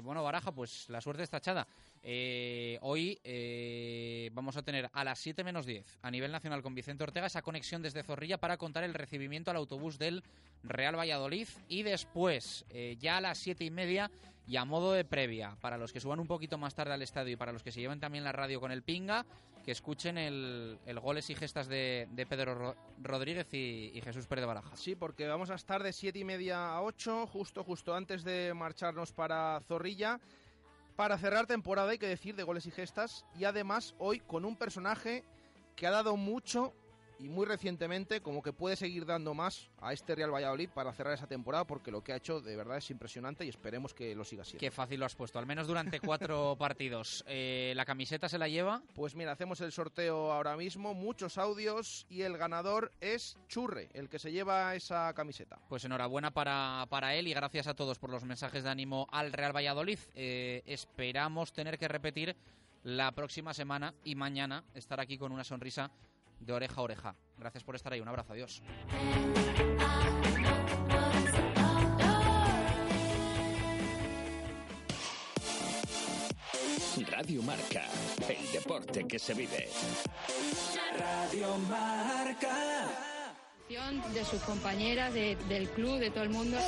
bueno, Baraja, pues la suerte está echada. Eh, hoy eh, vamos a tener a las 7 menos 10 a nivel nacional con Vicente Ortega esa conexión desde Zorrilla para contar el recibimiento al autobús del Real Valladolid y después eh, ya a las 7 y media y a modo de previa para los que suban un poquito más tarde al estadio y para los que se lleven también la radio con el pinga que escuchen el, goles y gestas de, Pedro Rodríguez y, Jesús Pérez de Baraja. Sí, porque vamos a estar de 7 y media a 8 justo justo antes de marcharnos para Zorrilla para cerrar temporada, hay que decir, de goles y gestas. Y además, hoy con un personaje que ha dado mucho y muy recientemente como que puede seguir dando más a este Real Valladolid para cerrar esa temporada porque lo que ha hecho de verdad es impresionante y esperemos que lo siga siendo. Qué fácil lo has puesto, al menos durante cuatro [laughs] partidos. Eh, ¿La camiseta se la lleva? Pues mira, hacemos el sorteo ahora mismo, muchos audios y el ganador es Churre, el que se lleva esa camiseta. Pues enhorabuena para, para él y gracias a todos por los mensajes de ánimo al Real Valladolid. Eh, esperamos tener que repetir la próxima semana y mañana estar aquí con una sonrisa de oreja a oreja. Gracias por estar ahí. Un abrazo. Adiós. Radio Marca, el deporte que se vive. Radio Marca. De sus compañeras, del club, de todo el mundo.